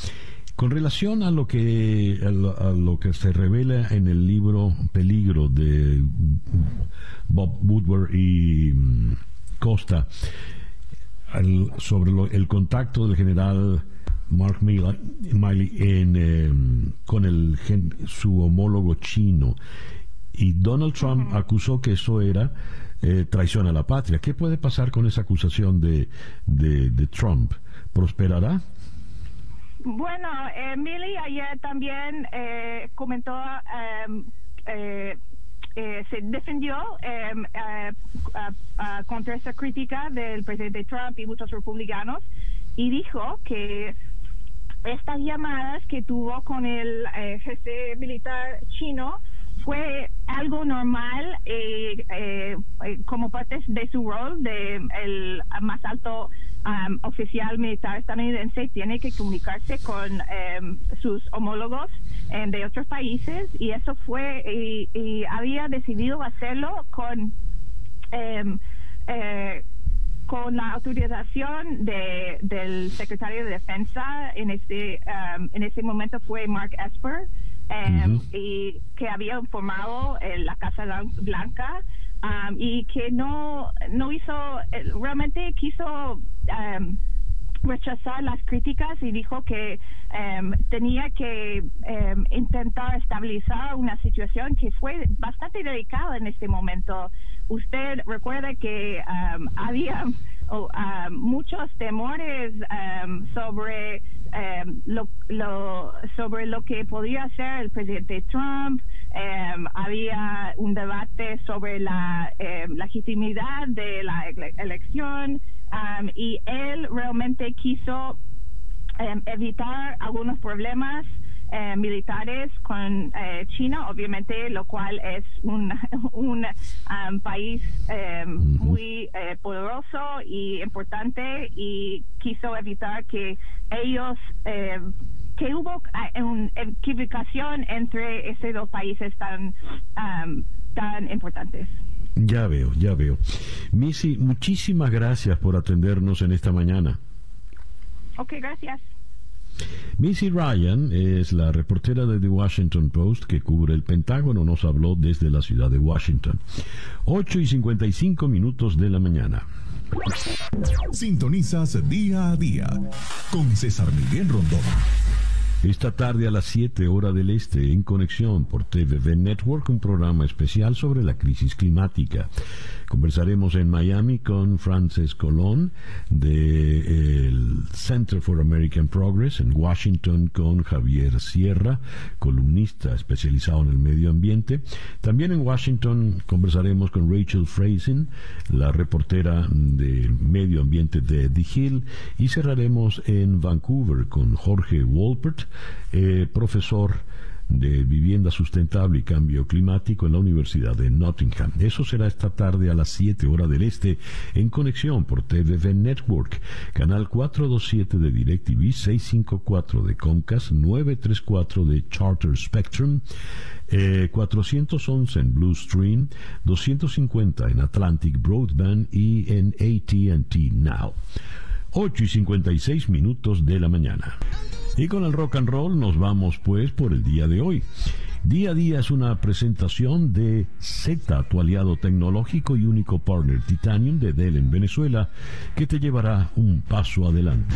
Con relación a lo que a lo, que se revela en el libro Peligro de Bob Woodward y mm, Costa sobre el contacto del general Mark Miley en, em, con el, su homólogo chino y Donald Trump acusó que eso era eh, traición a la patria. ¿Qué puede pasar con esa acusación de, de Trump? ¿Prosperará? Bueno, Emily ayer también eh, comentó, em, eh, eh, se defendió em, contra esa crítica del presidente Trump y muchos republicanos y dijo que estas llamadas que tuvo con el jefe militar chino fue algo normal como parte de su rol de el más alto Um, oficial militar estadounidense tiene que comunicarse con um, sus homólogos um, de otros países y eso fue y, había decidido hacerlo con eh, con la autorización de, del secretario de defensa en ese en ese momento fue Mark Esper y que había informado en la Casa Blanca Um, y que no, no hizo, eh, realmente quiso um, rechazar las críticas y dijo que um, tenía que intentar estabilizar una situación que fue bastante delicada en este momento. Usted recuerda que había muchos temores sobre lo, lo, sobre lo que podía hacer el presidente Trump. Había un debate sobre la legitimidad de la elección y él realmente quiso evitar algunos problemas militares con eh, China, obviamente, lo cual es un, un país muy eh, poderoso y importante y quiso evitar que ellos que hubo ah, una equivocación entre esos dos países tan, tan importantes. Ya veo, ya veo. Missy, muchísimas gracias por atendernos en esta mañana. Ok, gracias. Missy Ryan es la reportera de The Washington Post que cubre el Pentágono. Nos habló desde la ciudad de Washington. 8 y 55 minutos de la mañana. Sintonizas día a día con César Miguel Rondón. Esta tarde a las 7 horas del este, en conexión por TVV Network, un programa especial sobre la crisis climática. Conversaremos en Miami con Frances Colón del Center for American Progress, en Washington con Javier Sierra, columnista especializado en el medio ambiente. También en Washington conversaremos con Rachel Frazen, la reportera de medio ambiente de The Hill, y cerraremos en Vancouver con Jorge Wolpert, eh, profesor de Vivienda Sustentable y Cambio Climático en la Universidad de Nottingham. Eso será esta tarde a las 7 horas del este en conexión por TVV Network, canal 427 de DirecTV, 654 de Comcast, 934 de Charter Spectrum, 411 eh, en Blue Stream, 250 en Atlantic Broadband y en ATT Now. 8 y 56 minutos de la mañana. Y con el rock and roll nos vamos pues por el día de hoy. Día a día es una presentación de Z, tu aliado tecnológico y único partner Titanium de Dell en Venezuela, que te llevará un paso adelante.